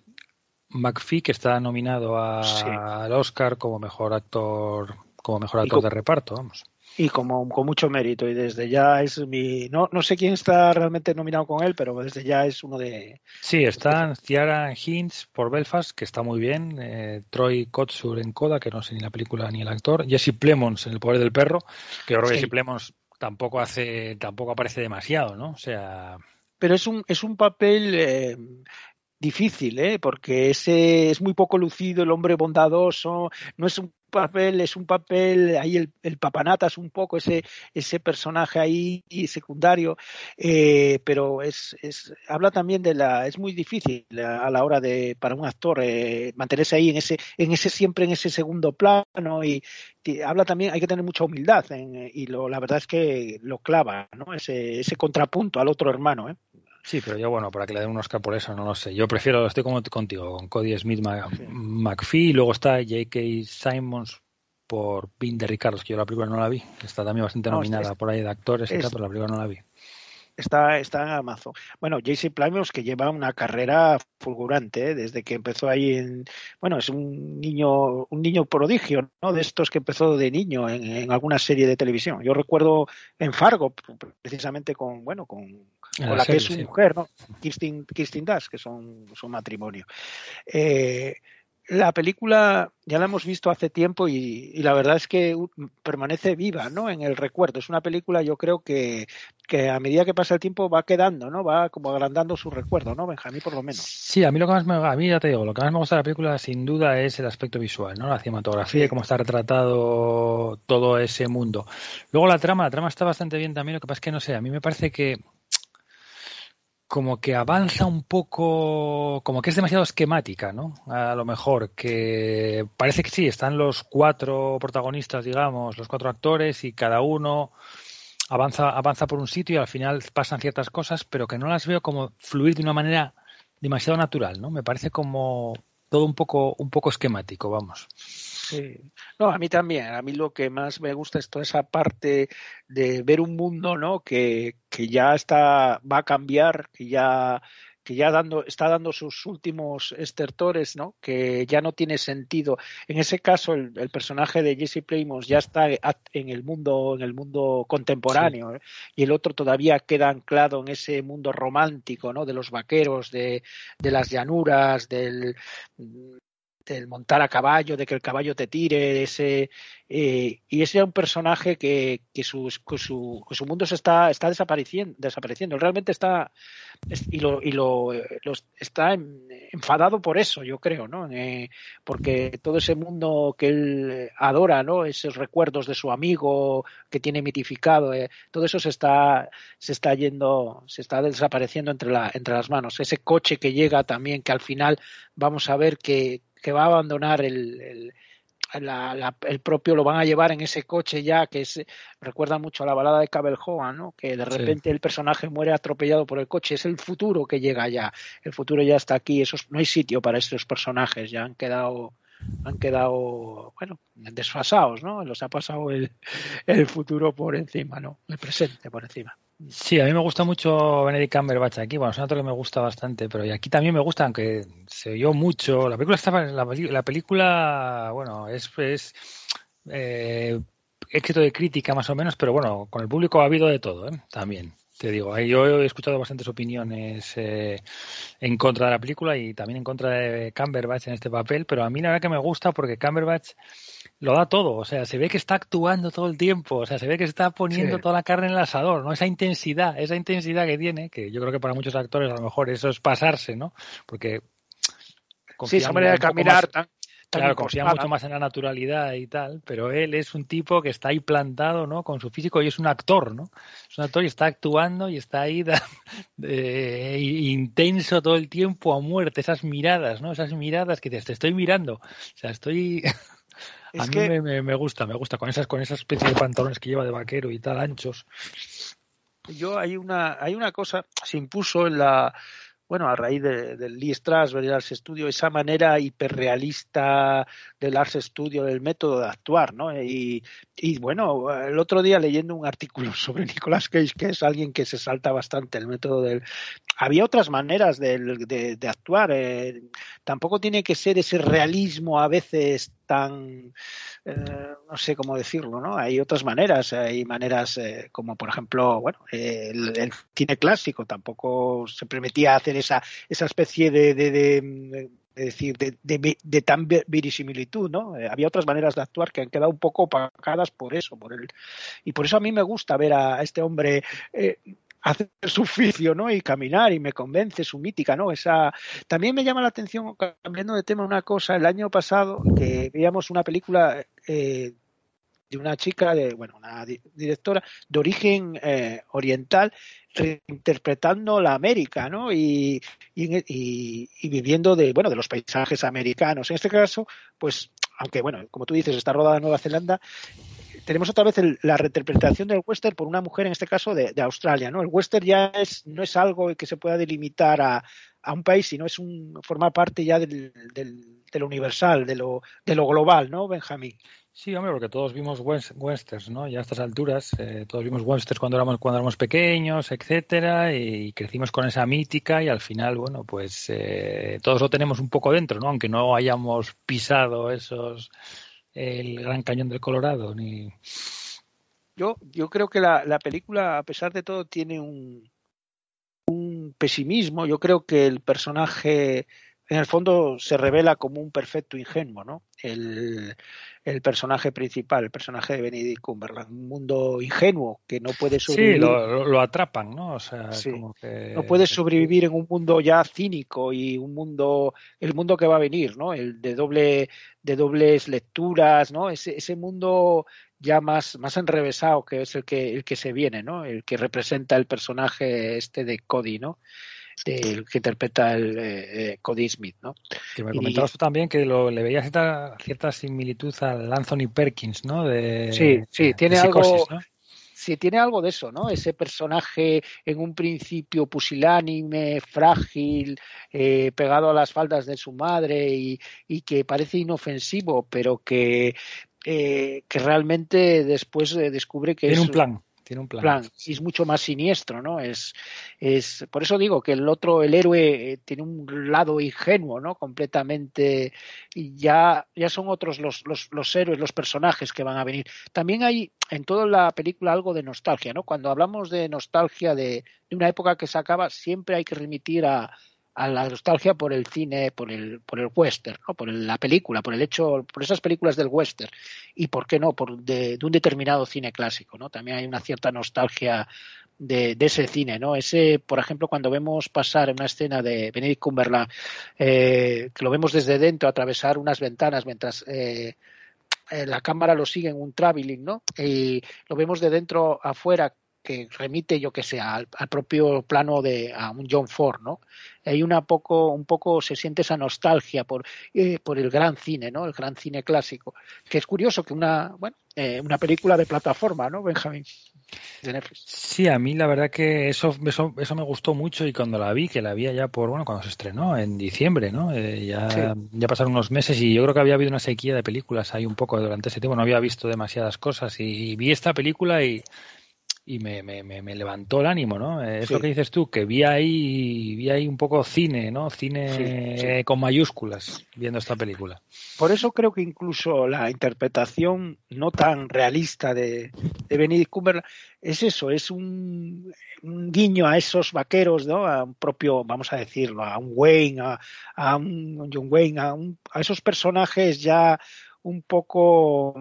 McPhee, que está nominado a- Sí. al Oscar como mejor actor, como mejor actor de reparto, vamos. Y como con mucho mérito, y desde ya es mi. No, no sé quién está realmente nominado con él, pero desde ya es uno de. Sí, están Ciara Hinds por Belfast, que está muy bien, eh, Troy Kotsur en Coda, que no sé ni la película ni el actor, Jesse Plemons en El poder del perro, que yo creo que Sí. Jesse Plemons tampoco hace, tampoco aparece demasiado, ¿no? O sea, Pero es un, es un papel eh, difícil, ¿eh? porque ese es muy poco lucido, el hombre bondadoso, no es un papel, es un papel, ahí el, el papanatas un poco, ese, ese personaje ahí secundario, eh, pero es, es, habla también de la, es muy difícil a la hora de, para un actor, eh, mantenerse ahí en ese, en ese, siempre en ese segundo plano y habla también, hay que tener mucha humildad en- y lo, la verdad es que lo clava, ¿no? Ese, ese contrapunto al otro hermano, ¿eh? Sí, pero yo, bueno, para que le den un Oscar por eso, no lo sé. Yo prefiero, estoy como contigo, con Cody Smith McPhee, y luego está J.K. Simons por Vin de Ricardo, que yo la película no la vi, está también bastante No, nominada es- por ahí de actores y es- tal, pero la película no la vi. Está, está en Amazon. Bueno, JC Plymouth que lleva una carrera fulgurante, ¿eh? desde que empezó ahí en, bueno, es un niño, un niño prodigio, ¿no? De estos que empezó de niño en, en alguna serie de televisión. Yo recuerdo en Fargo, precisamente con, bueno, con, En con la la, que es su sí. mujer, ¿no? Kirsten, Kirsten Dunst, que son su matrimonio. Eh, la película ya la hemos visto hace tiempo y, y la verdad es que permanece viva, ¿no? En el recuerdo. Es una película, yo creo que, que a medida que pasa el tiempo va quedando, ¿no? Va como agrandando su recuerdo, ¿no, Benjamín? Por lo menos. Sí, a mí lo que más me a mí ya te digo, lo que más me gusta de la película sin duda es el aspecto visual, ¿no? La cinematografía Sí. y cómo está retratado todo ese mundo. Luego la trama, la trama está bastante bien también, lo que pasa es que no sé, a mí me parece que como que avanza un poco, como que es demasiado esquemática, ¿no? A lo mejor, que parece que sí, están los cuatro protagonistas, digamos, los cuatro actores y cada uno avanza, avanza por un sitio y al final pasan ciertas cosas, pero que no las veo como fluir de una manera demasiado natural, ¿no? Me parece como todo un poco, un poco esquemático, vamos. Sí. No, a mí también. A mí lo que más me gusta es toda esa parte de ver un mundo, ¿no? Que, que ya está, va a cambiar, que ya, que ya dando, está dando sus últimos estertores, ¿no? Que ya no tiene sentido. En ese caso, el, el personaje de Jesse Plemons ya está en el mundo, en el mundo contemporáneo, ¿eh? y el otro todavía queda anclado en ese mundo romántico, ¿no? De los vaqueros, de, de las llanuras, del del montar a caballo, de que el caballo te tire, ese eh, y ese es un personaje que, que, su, que, su, mundo se está, está desapareciendo, desapareciendo. Realmente está es, y lo, y lo, lo está enfadado por eso, yo creo, ¿no? Eh, porque todo ese mundo que él adora, ¿no? Esos recuerdos de su amigo que tiene mitificado, eh, todo eso se está, se está yendo, se está desapareciendo entre, la, entre las manos. Ese coche que llega también, que al final vamos a ver que, que va a abandonar el, el la, la, el propio lo van a llevar en ese coche ya que es, recuerda mucho a la balada de Cabell Hogan, ¿no? que de repente sí. el personaje muere atropellado por el coche, es el futuro que llega ya, el futuro ya está aquí, esos, no hay sitio para estos personajes, ya han quedado han quedado bueno desfasados, ¿no? Los ha pasado el, el futuro por encima, ¿no? El presente por encima. Sí, a mí me gusta mucho Benedict Cumberbatch aquí, bueno, es un otro que me gusta bastante, pero aquí también me gusta, aunque se oyó mucho, la película estaba, la, la película, bueno, es, es eh, éxito de crítica más o menos, pero bueno, con el público ha habido de todo, ¿eh? también. Te digo, yo he escuchado bastantes opiniones eh, en contra de la película y también en contra de Cumberbatch en este papel, pero a mí la verdad que me gusta porque Cumberbatch lo da todo, o sea, se ve que está actuando todo el tiempo, o sea, se ve que está poniendo sí. toda la carne en el asador, ¿no? Esa intensidad, esa intensidad que tiene, que yo creo que para muchos actores a lo mejor eso es pasarse, ¿no? Porque sí, esa manera de caminar tan, tan Claro, confía mucho más en la naturalidad y tal, pero él es un tipo que está ahí plantado, ¿no? Con su físico y es un actor, ¿no? Es un actor y está actuando y está ahí de, intenso todo el tiempo a muerte, esas miradas, ¿no? Esas miradas que te, te estoy mirando, o sea, estoy a mí que... me, me, gusta, me gusta, con esas, con esa especie de pantalones que lleva de vaquero y tal, anchos. Yo hay una, hay una cosa, se impuso en la bueno, a raíz de- del Lee Strasberg y el Ars Studio, esa manera hiperrealista del Ars Studio, del método de actuar, ¿no? Y, y bueno, el otro día leyendo un artículo sobre Nicolas Cage, que es alguien que se salta bastante el método del... Había otras maneras de, de actuar, eh, tampoco tiene que ser ese realismo a veces tan, eh, no sé cómo decirlo, ¿no? Hay otras maneras, hay maneras eh, como por ejemplo, bueno, el, cine clásico tampoco se permitía hacer esa, esa especie de, de, de- de decir, de, de- tan ve- verisimilitud, ¿no? Eh, había otras maneras de actuar que han quedado un poco opacadas por eso, por el, y por eso a mí me gusta ver a, este hombre hacer su oficio, ¿no? Y caminar y me convence su mítica, ¿no? Esa también me llama la atención cambiando de tema una cosa el año pasado que veíamos una película eh, de una chica de bueno una di- directora de origen eh, oriental interpretando la América, ¿no? Y, y, y- y viviendo de bueno de los paisajes americanos. En este caso, pues aunque bueno, como tú dices, está rodada en Nueva Zelanda, tenemos otra vez el- la reinterpretación del western por una mujer, en este caso de, Australia, ¿no? El western ya es, no es algo que se pueda delimitar a, un país, sino es un, forma parte ya del, de lo universal, de lo, de lo global, ¿no, Benjamín? Sí, hombre, porque todos vimos wes- westerns, ¿no? Ya a estas alturas, eh, todos vimos westerns cuando éramos, cuando éramos pequeños, etcétera, y crecimos con esa mítica y al final, bueno, pues eh, todos lo tenemos un poco dentro, ¿no? Aunque no hayamos pisado esos, el Gran Cañón del Colorado, ni... Yo, yo creo que la, la película, a pesar de todo, tiene un, un pesimismo. Yo creo que el personaje, en el fondo, se revela como un perfecto ingenuo, ¿no? El, el personaje principal, el personaje de Benedict Cumberland, un mundo ingenuo que no puede Sí, sobrevivir. lo, lo- lo atrapan, ¿no? O sea, Sí. como que... no puedes sobrevivir en un mundo ya cínico y un mundo el mundo que va a venir no el de doble de dobles lecturas no ese, ese mundo ya más más enrevesado que es el que el que se viene no el que representa el personaje este de Cody no el que interpreta el eh, eh, Cody Smith no Que me Y- comentabas tú también que lo, le veías cierta, cierta similitud al Anthony Perkins, ¿no? De, Sí, sí, de tiene Psicosis, algo- ¿no? Sí, tiene algo de eso, ¿no? Ese personaje en un principio pusilánime, frágil, eh, pegado a las faldas de su madre y, y que parece inofensivo, pero que, eh, que realmente después eh, descubre que Tiene es un plan, tiene un plan. plan y es mucho más siniestro, ¿no? Es, es por eso digo que el otro, el héroe, eh, tiene un lado ingenuo, ¿no? Completamente y ya, ya son otros los, los, los héroes, los personajes que van a venir. También hay en toda la película algo de nostalgia, ¿no? Cuando hablamos de nostalgia de, de una época que se acaba, siempre hay que remitir a, a la nostalgia por el cine, por el, por el western, ¿no? por el- la película, por el hecho, por esas películas del western y por qué no, por de, un determinado cine clásico, ¿no? También hay una cierta nostalgia de, de ese cine, ¿no? Ese, por ejemplo, cuando vemos pasar en una escena de Benedict Cumberland, eh, que lo vemos desde dentro atravesar unas ventanas mientras eh, eh, la cámara lo sigue en un traveling, ¿no? Y lo vemos de dentro afuera que remite, yo que sé, al, al propio plano de a un John Ford, ¿no? Hay una poco, un poco se siente esa nostalgia por, eh, por el gran cine, ¿no? El gran cine clásico. Que es curioso que una, bueno, eh, una película de plataforma, ¿no, Benjamín? De Netflix. Sí, a mí la verdad que eso, eso, eso me gustó mucho y cuando la vi, que la vi ya por, bueno, cuando se estrenó, en diciembre, ¿no? Eh, ya, Sí. ya pasaron unos meses y yo creo que había habido una sequía de películas ahí un poco durante ese tiempo, no había visto demasiadas cosas y, vi esta película y, y me, me, me, me levantó el ánimo, ¿no? Eh, Es Sí. lo que dices tú, que vi ahí, vi ahí un poco cine, ¿no? Cine Sí, sí. eh, con mayúsculas viendo esta película. Por eso creo que incluso la interpretación no tan realista de, de Benedict Cumberland es eso, es un, un guiño a esos vaqueros, ¿no? A un propio, vamos a decirlo, a un Wayne, a, a un John Wayne, a, un- a esos personajes ya un poco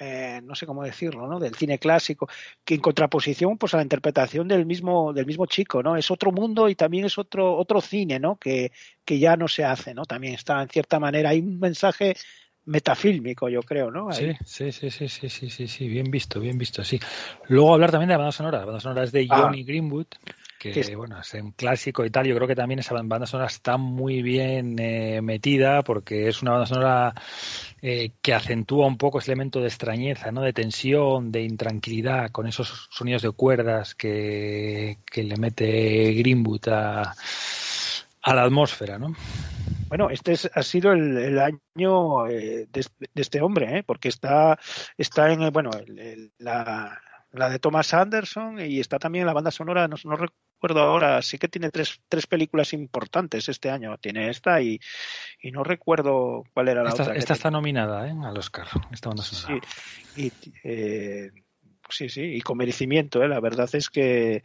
eh, no sé cómo decirlo, ¿no? Del cine clásico, que en contraposición, pues a la interpretación del mismo, del mismo chico, ¿no? Es otro mundo y también es otro, otro cine, ¿no? Que, que ya no se hace, ¿no? También está, en cierta manera, hay un mensaje metafílmico, yo creo, ¿no? Sí, sí, sí, sí, sí, sí, sí, sí, bien visto, bien visto, sí. Luego hablar también de la banda sonora. La banda sonora es de Ah. Johnny Greenwood, que bueno, es un clásico y tal. Yo creo que también esa banda sonora está muy bien eh, metida porque es una banda sonora eh, que acentúa un poco ese elemento de extrañeza, ¿no? De tensión, de intranquilidad, con esos sonidos de cuerdas que, que le mete Greenwood a a la atmósfera, ¿no? Bueno, este es- ha sido el, el año eh, de, de este hombre, ¿eh? porque está, está en, eh, bueno, el- el- la, la de Thomas Anderson y está también en la banda sonora, no, no recuerdo ahora, sí que tiene tres, tres películas importantes este año. Tiene esta y, y no recuerdo cuál era la Esta, otra. esta está nominada ¿eh? al Oscar, esta banda sonora. Sí, y, eh, sí, sí, y con merecimiento. ¿eh? La verdad es que,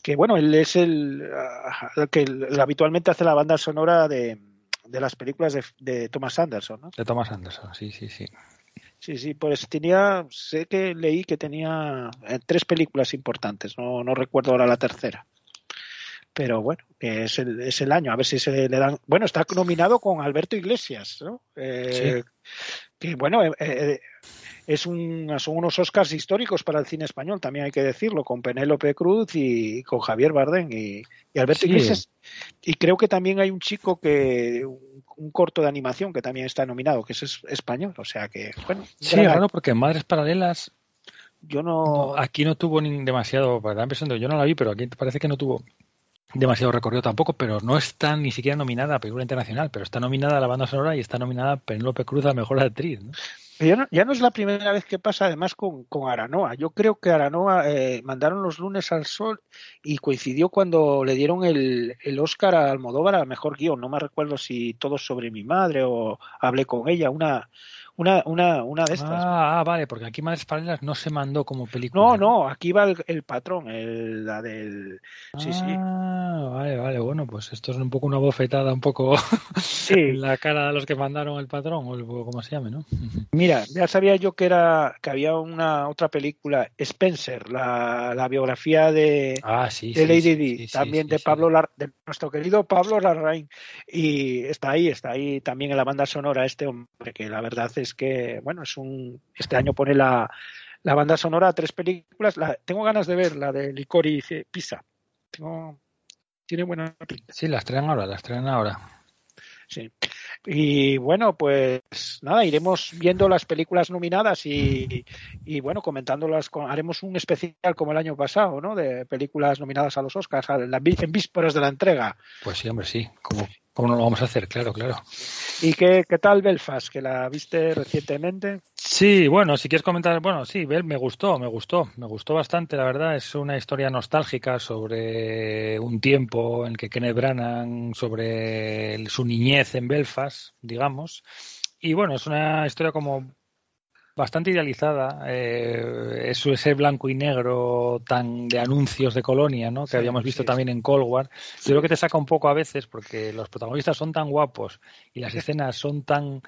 que bueno, él es el, el que habitualmente hace la banda sonora de, de las películas de, de Thomas Anderson. ¿no? De Thomas Anderson, sí, sí, sí. Sí, sí, pues tenía, sé que leí que tenía eh, tres películas importantes, no, no recuerdo ahora la tercera. Pero bueno, que es el, es el año, a ver si se le dan. Bueno, está nominado con Alberto Iglesias, ¿no? Eh, Que bueno, eh, eh, es un, son unos Oscars históricos para el cine español, también hay que decirlo, con Penélope Cruz y con Javier Bardem y, y Alberto Sí. Iglesias. Y creo que también hay un chico que, un, un corto de animación que también está nominado, que es, es- español, o sea que, bueno, Sí, es raro porque en Madres Paralelas yo no, aquí no tuvo ni demasiado, para la impresión yo no la vi, pero aquí parece que no tuvo demasiado recorrido tampoco, pero no está ni siquiera nominada a película internacional, pero está nominada a la banda sonora y está nominada Penélope Cruz a mejor actriz. ¿no? ya no, ya no es la primera vez que pasa además con, con Aranoa. Yo creo que Aranoa eh, mandaron los lunes al sol y coincidió cuando le dieron el, el Oscar a Almodóvar a mejor guion. No me recuerdo si todo sobre mi madre o hablé con ella, una, una, una, una de estas. Ah, ah, vale, porque aquí Madres Paralelas no se mandó como película. No, no, aquí va el, el patrón, el, la del... Sí, sí. Ah, vale, vale, bueno, pues esto es un poco una bofetada, un poco Sí, en la cara de los que mandaron el patrón, o el- como se llame, ¿no? Mira, ya sabía yo que era que había una otra película, Spencer, la, la biografía de, Ah, sí, de sí, Lady Di, también de. Pablo Lar- de nuestro querido Pablo Larraín y está ahí, está ahí también en la banda sonora este hombre que la verdad es que bueno es un este año pone la, la banda sonora a tres películas, la, tengo ganas de ver la de Licorice Pisa, tengo, tiene buena pinta. Sí, las traen ahora, las traen ahora. Sí. Y bueno, pues nada, iremos viendo las películas nominadas y, y bueno, comentándolas. Con, haremos un especial como el año pasado, ¿no? De películas nominadas a los Oscars en vísperas de la entrega. Pues sí, hombre, sí. ¿Cómo, cómo no lo vamos a hacer? Claro, claro. ¿Y qué, qué tal Belfast? Que la viste recientemente. Sí, bueno, si quieres comentar, bueno, sí, Bel, me gustó, me gustó, me gustó bastante, la verdad. Es una historia nostálgica sobre un tiempo en que Kenneth Branagh, sobre el- su niñez en Belfast, digamos. Y bueno, es una historia como bastante idealizada. Eh, es ese blanco y negro tan de anuncios de colonia, ¿no? Que Sí, habíamos visto sí, también en Cold War. Yo creo que te saca un poco a veces porque los protagonistas son tan guapos y las escenas son tan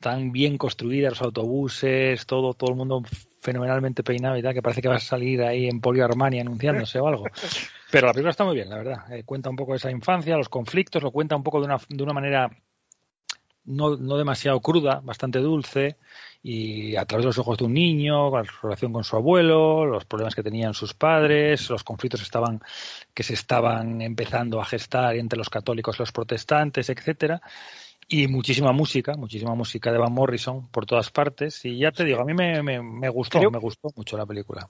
tan bien construidas, los autobuses, todo, todo el mundo fenomenalmente peinado y tal, que parece que va a salir ahí en Polio Armani anunciándose o algo. Pero la película está muy bien, la verdad. Eh, cuenta un poco de esa infancia, los conflictos, lo cuenta un poco de una, de una manera no, no demasiado cruda, bastante dulce, y a través de los ojos de un niño, la relación con su abuelo, los problemas que tenían sus padres, los conflictos que estaban, que se estaban empezando a gestar entre los católicos y los protestantes, etcétera. Y muchísima música, muchísima música de Van Morrison por todas partes. Y ya te digo, a mí me, me, me gustó, Creo- me gustó mucho la película.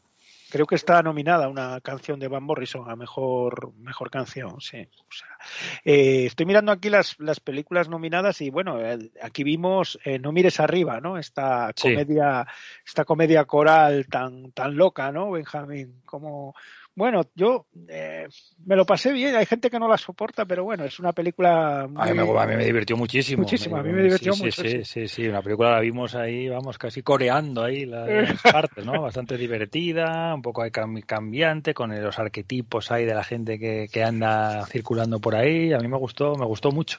Creo que está nominada una canción de Van Morrison a mejor mejor canción, sí. O sea, eh, estoy mirando aquí las, las películas nominadas y bueno, aquí vimos eh, No mires arriba, ¿no? Esta Sí. comedia, esta comedia coral tan tan loca, ¿no, Benjamín? Como bueno, yo eh, me lo pasé bien. Hay gente que no la soporta, pero bueno, es una película muy... A mí, me, a mí me divirtió muchísimo. Muchísimo, a mí me divirtió sí, mucho, Sí, sí. sí, sí, una película la vimos ahí, vamos, casi coreando ahí la- las partes, ¿no? Bastante divertida, un poco cambiante, con los arquetipos ahí de la gente que, que anda circulando por ahí. A mí me gustó, me gustó mucho.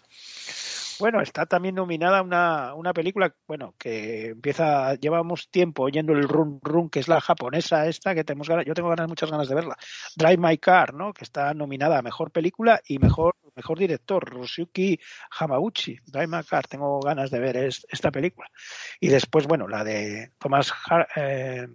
Bueno, está también nominada una, una película, bueno, que empieza, llevamos tiempo oyendo el run run, que es la japonesa esta, que tenemos ganas, yo tengo ganas, muchas ganas de verla. Drive My Car, ¿no? Que está nominada a mejor película y mejor, mejor director, Rosuki Hamauchi. Drive My Car, tengo ganas de ver es- esta película. Y después, bueno, la de Thomas, Har- eh,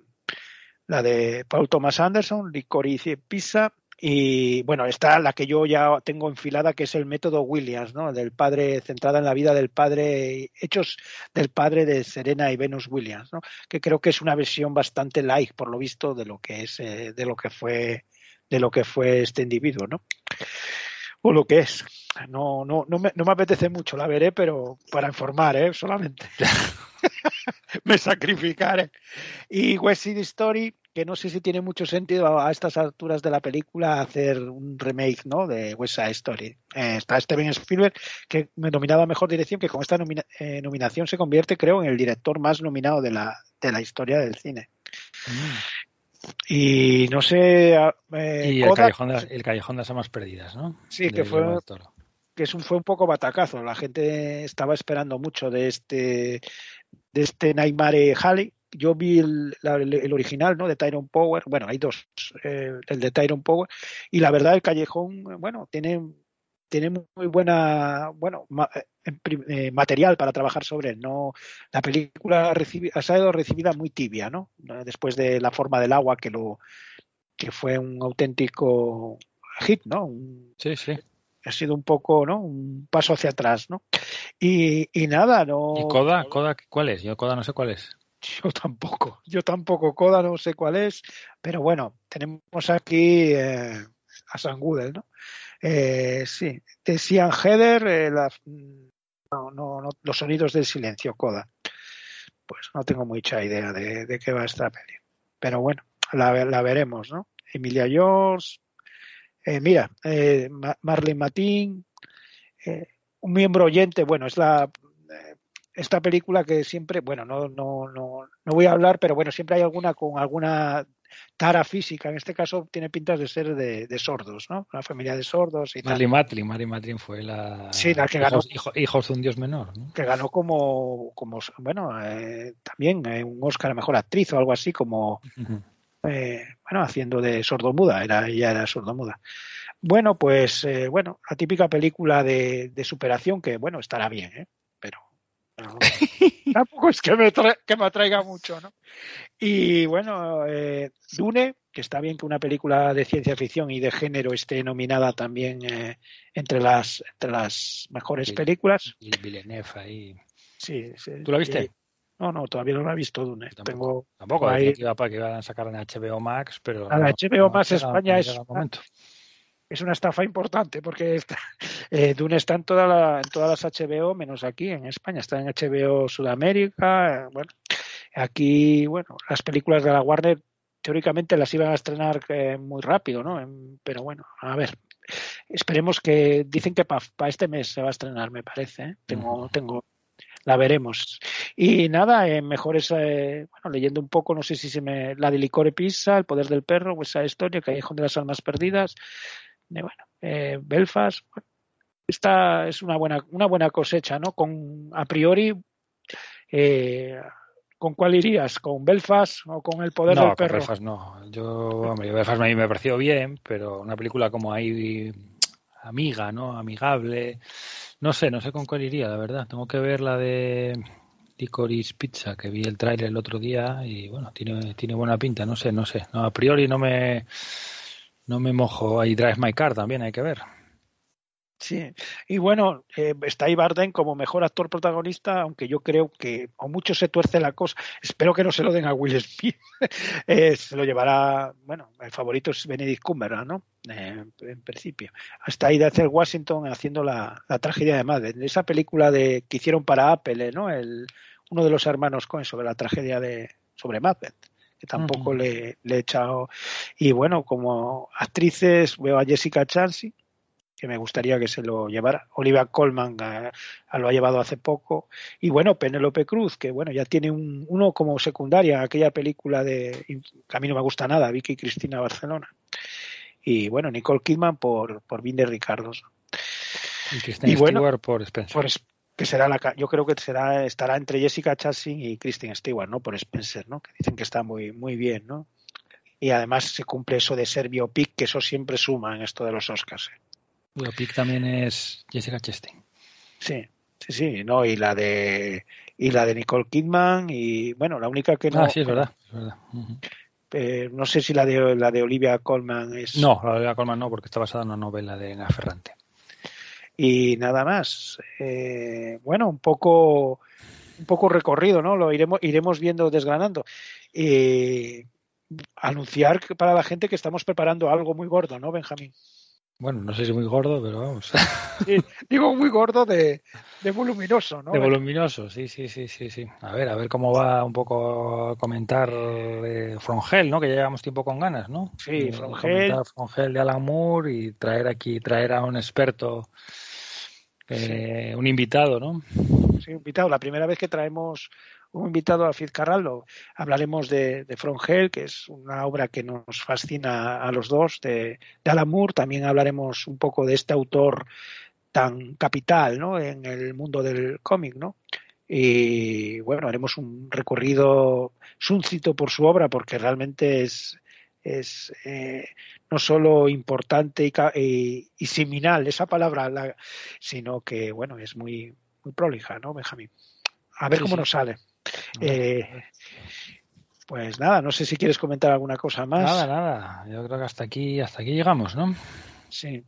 la de Paul Thomas Anderson, Licorice Pizza, y bueno, está la que yo ya tengo enfilada, que es el método Williams, ¿no? Del padre, centrada en la vida del padre, hechos del padre de Serena y Venus Williams, ¿no? Que creo que es una versión bastante light, por lo visto, de lo que es, eh, de lo que fue, de lo que fue este individuo, ¿no? o lo que es. No, no, no, me, no me apetece mucho, la veré, pero para informar, ¿eh? solamente. me sacrificaré. Y West Story, que no sé si tiene mucho sentido a, estas alturas de la película hacer un remake ¿no? de West Side Story. Eh, está Steven Spielberg, que me nominaba a Mejor Dirección, que con esta nomina- eh, nominación se convierte, creo, en el director más nominado de la, de la historia del cine. Y no sé... eh, Y el Kodak- callejón, de las, el callejón de las almas perdidas, ¿no? Sí, De que fue- que es un, fue un poco batacazo. La gente estaba esperando mucho de este de este Nightmare Halley. Yo vi el, la- el original, ¿no? De Tyrone Power. Bueno, hay dos, eh, el de Tyrone Power. Y la verdad, el callejón, bueno, tiene tiene muy buena, bueno, ma- eh, eh, material para trabajar sobre él. No, la película recibi- ha sido recibida muy tibia, ¿no? Después de La forma del agua, que lo que fue un auténtico hit, ¿no? Un- Sí, sí. ha sido un poco, ¿no? Un paso hacia atrás, ¿no? Y, y nada, no. ¿Y Coda? ¿Coda cuál es? Yo Coda no sé cuál es. Yo tampoco, yo tampoco, Coda no sé cuál es, pero bueno, tenemos aquí eh, a San Goodell, ¿no? Eh, sí, de Sian Heather, eh, no, no, no, los sonidos del silencio, Coda. Pues no tengo mucha idea de, de qué va esta peli. Pero bueno, la, la veremos, ¿no? Emilia George, eh, mira, Ma- Marlene Matin, eh, un miembro oyente, bueno, es la esta película que siempre, bueno, no, no, no, no voy a hablar, pero bueno, siempre hay alguna con alguna tara física. En este caso tiene pintas de ser de, de sordos, ¿no? Una familia de sordos y tal. Marley Matlin, Marley Matlin fue la... Sí, la que ganó. Hijos, hijo- hijos de un dios menor, ¿no? que ganó como, como bueno, eh, también eh, un Oscar a Mejor Actriz o algo así, como, eh, bueno, haciendo de sordomuda, era, ella era sordomuda. Bueno, pues, eh, bueno, la típica película de, de superación que, bueno, estará bien, ¿eh? No, tampoco es que me, que me atraiga mucho, ¿no? Y bueno, eh, Dune, que está bien que una película de ciencia ficción y de género esté nominada también eh, entre las entre las mejores películas. Y Villeneuve ahí. Sí, sí. ¿Tú la viste? Y- no, no, todavía no la he visto Dune. Tampoco. Tengo Tampoco, ahí- que iba, para que iban a sacar en HBO Max, pero... A la no, HBO no Max España es una-. Es una estafa importante porque está, eh, Dune está en, toda la- en todas las HBO menos aquí en España. Está en HBO Sudamérica. eh, bueno, aquí, bueno, las películas de la Warner teóricamente las iban a estrenar eh, muy rápido, ¿no? En- pero bueno, a ver. Esperemos que dicen que para este mes se va a estrenar, me parece. ¿eh? Tengo, tengo, la veremos. Y nada, en mejores, eh, bueno, leyendo un poco, no sé si se me, la de Licore Pizza, El Poder del Perro, esa historia, Callejón de las Almas Perdidas, eh, bueno, eh, Belfast, bueno, esta es una buena, una buena cosecha, ¿no? Con, a priori, eh, ¿con cuál irías? ¿Con Belfast o con El Poder no, del con Perro? Belfast no. Yo, hombre, Belfast a mí me pareció bien, pero una película como ahí amiga, ¿no? Amigable. No sé, no sé con cuál iría, la verdad. Tengo que ver la de Licorice Pizza, que vi el tráiler el otro día y bueno, tiene, tiene buena pinta, no sé, no sé. No, a priori no me no me mojo. Ahí Drive My Car también hay que ver. Sí, y bueno, eh, está ahí Bardem como mejor actor protagonista, aunque yo creo que a mucho se tuerce la cosa. Espero que no se lo den a Will Smith. Eh, se lo llevará, bueno, el favorito es Benedict Cumberbatch, ¿no? Eh, en principio. Hasta ahí de hacer Washington haciendo la, tragedia de Madden. Esa película de que hicieron para Apple, ¿no? El, uno de los hermanos Cohen sobre la tragedia de sobre Macbeth que tampoco le, le he echado y bueno como actrices veo a Jessica Chastain que me gustaría que se lo llevara. Olivia Colman eh, lo ha llevado hace poco. Y bueno, Penélope Cruz, que bueno, ya tiene un, uno como secundaria, aquella película de que a mí no me gusta nada, Vicky Cristina Barcelona. Y bueno, Nicole Kidman por, por Vin de Ricardos. Y Y bueno, Stewart por Spencer. Por, que será la, yo creo que será, estará entre Jessica Chastain y Kristen Stewart, ¿no? Por Spencer, ¿no? Que dicen que está muy, muy bien, ¿no? Y además se cumple eso de ser biopic, que eso siempre suma en esto de los Oscars. ¿eh? Biopic también es Jessica Chastain. Sí, sí, sí, no, y la de y la de Nicole Kidman y bueno, la única que no ah, sí, es verdad. es verdad. Eh, no sé si la de la de Olivia Colman es No, la de la Colman no, porque está basada en una novela de Elena Ferrante. Y nada más. Eh, bueno, un poco un poco recorrido, ¿no? Lo iremos iremos viendo desgranando. Y anunciar para la gente que estamos preparando algo muy gordo, ¿no, Benjamín? Bueno, no sé si muy gordo, pero vamos. Sí, digo muy gordo de, de voluminoso, ¿no? De voluminoso, sí, sí, sí, sí, sí. A ver, a ver cómo va un poco a comentar eh, Frongel, ¿no? Que ya llevamos tiempo con ganas, ¿no? Sí, Eh, Frongel. Frongel de Alan Moore y traer aquí, traer a un experto, eh, un invitado, ¿no? Sí, invitado. La primera vez que traemos un invitado a Fitzcarraldo, hablaremos de, de From Hell, que es una obra que nos fascina a los dos, de, de Alan Moore. También hablaremos un poco de este autor tan capital ¿no? en el mundo del cómic, ¿no? Y bueno, haremos un recorrido súncito por su obra porque realmente es, es eh, no solo importante y, y- y seminal esa palabra, la- sino que bueno, es muy, muy prolija, ¿no, Benjamín? A ver Sí, cómo sí. nos sale. Eh, pues nada, no sé si quieres comentar alguna cosa más. Nada, nada. Yo creo que hasta aquí, hasta aquí llegamos, ¿no? Sí.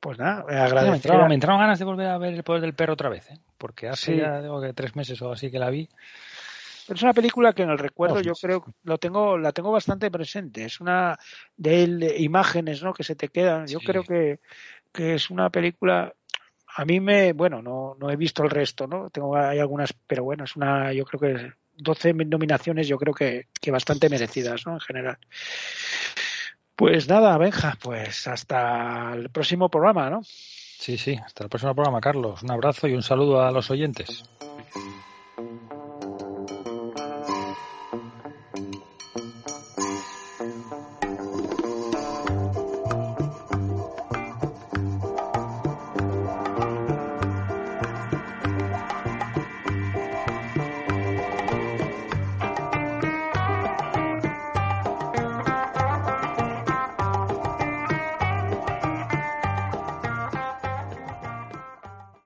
Pues nada, Me agradecer. entraron, me entraron ganas de volver a ver el poder del perro otra vez, ¿eh? Porque hace Sí. ya digo que tres meses o así que la vi. Pero es una película que en el recuerdo yo creo lo tengo la tengo bastante presente. Es una de él, de imágenes, ¿no? Que se te quedan. Yo Sí. creo que, que es una película. A mí me, bueno, no, no he visto el resto, ¿no? Tengo hay algunas, pero bueno, es una, yo creo que 12 nominaciones, yo creo que, que bastante merecidas, ¿no? En general. Pues nada, Benja, pues hasta el próximo programa, ¿no? Sí, sí. Hasta el próximo programa, Carlos. Un abrazo y un saludo a los oyentes.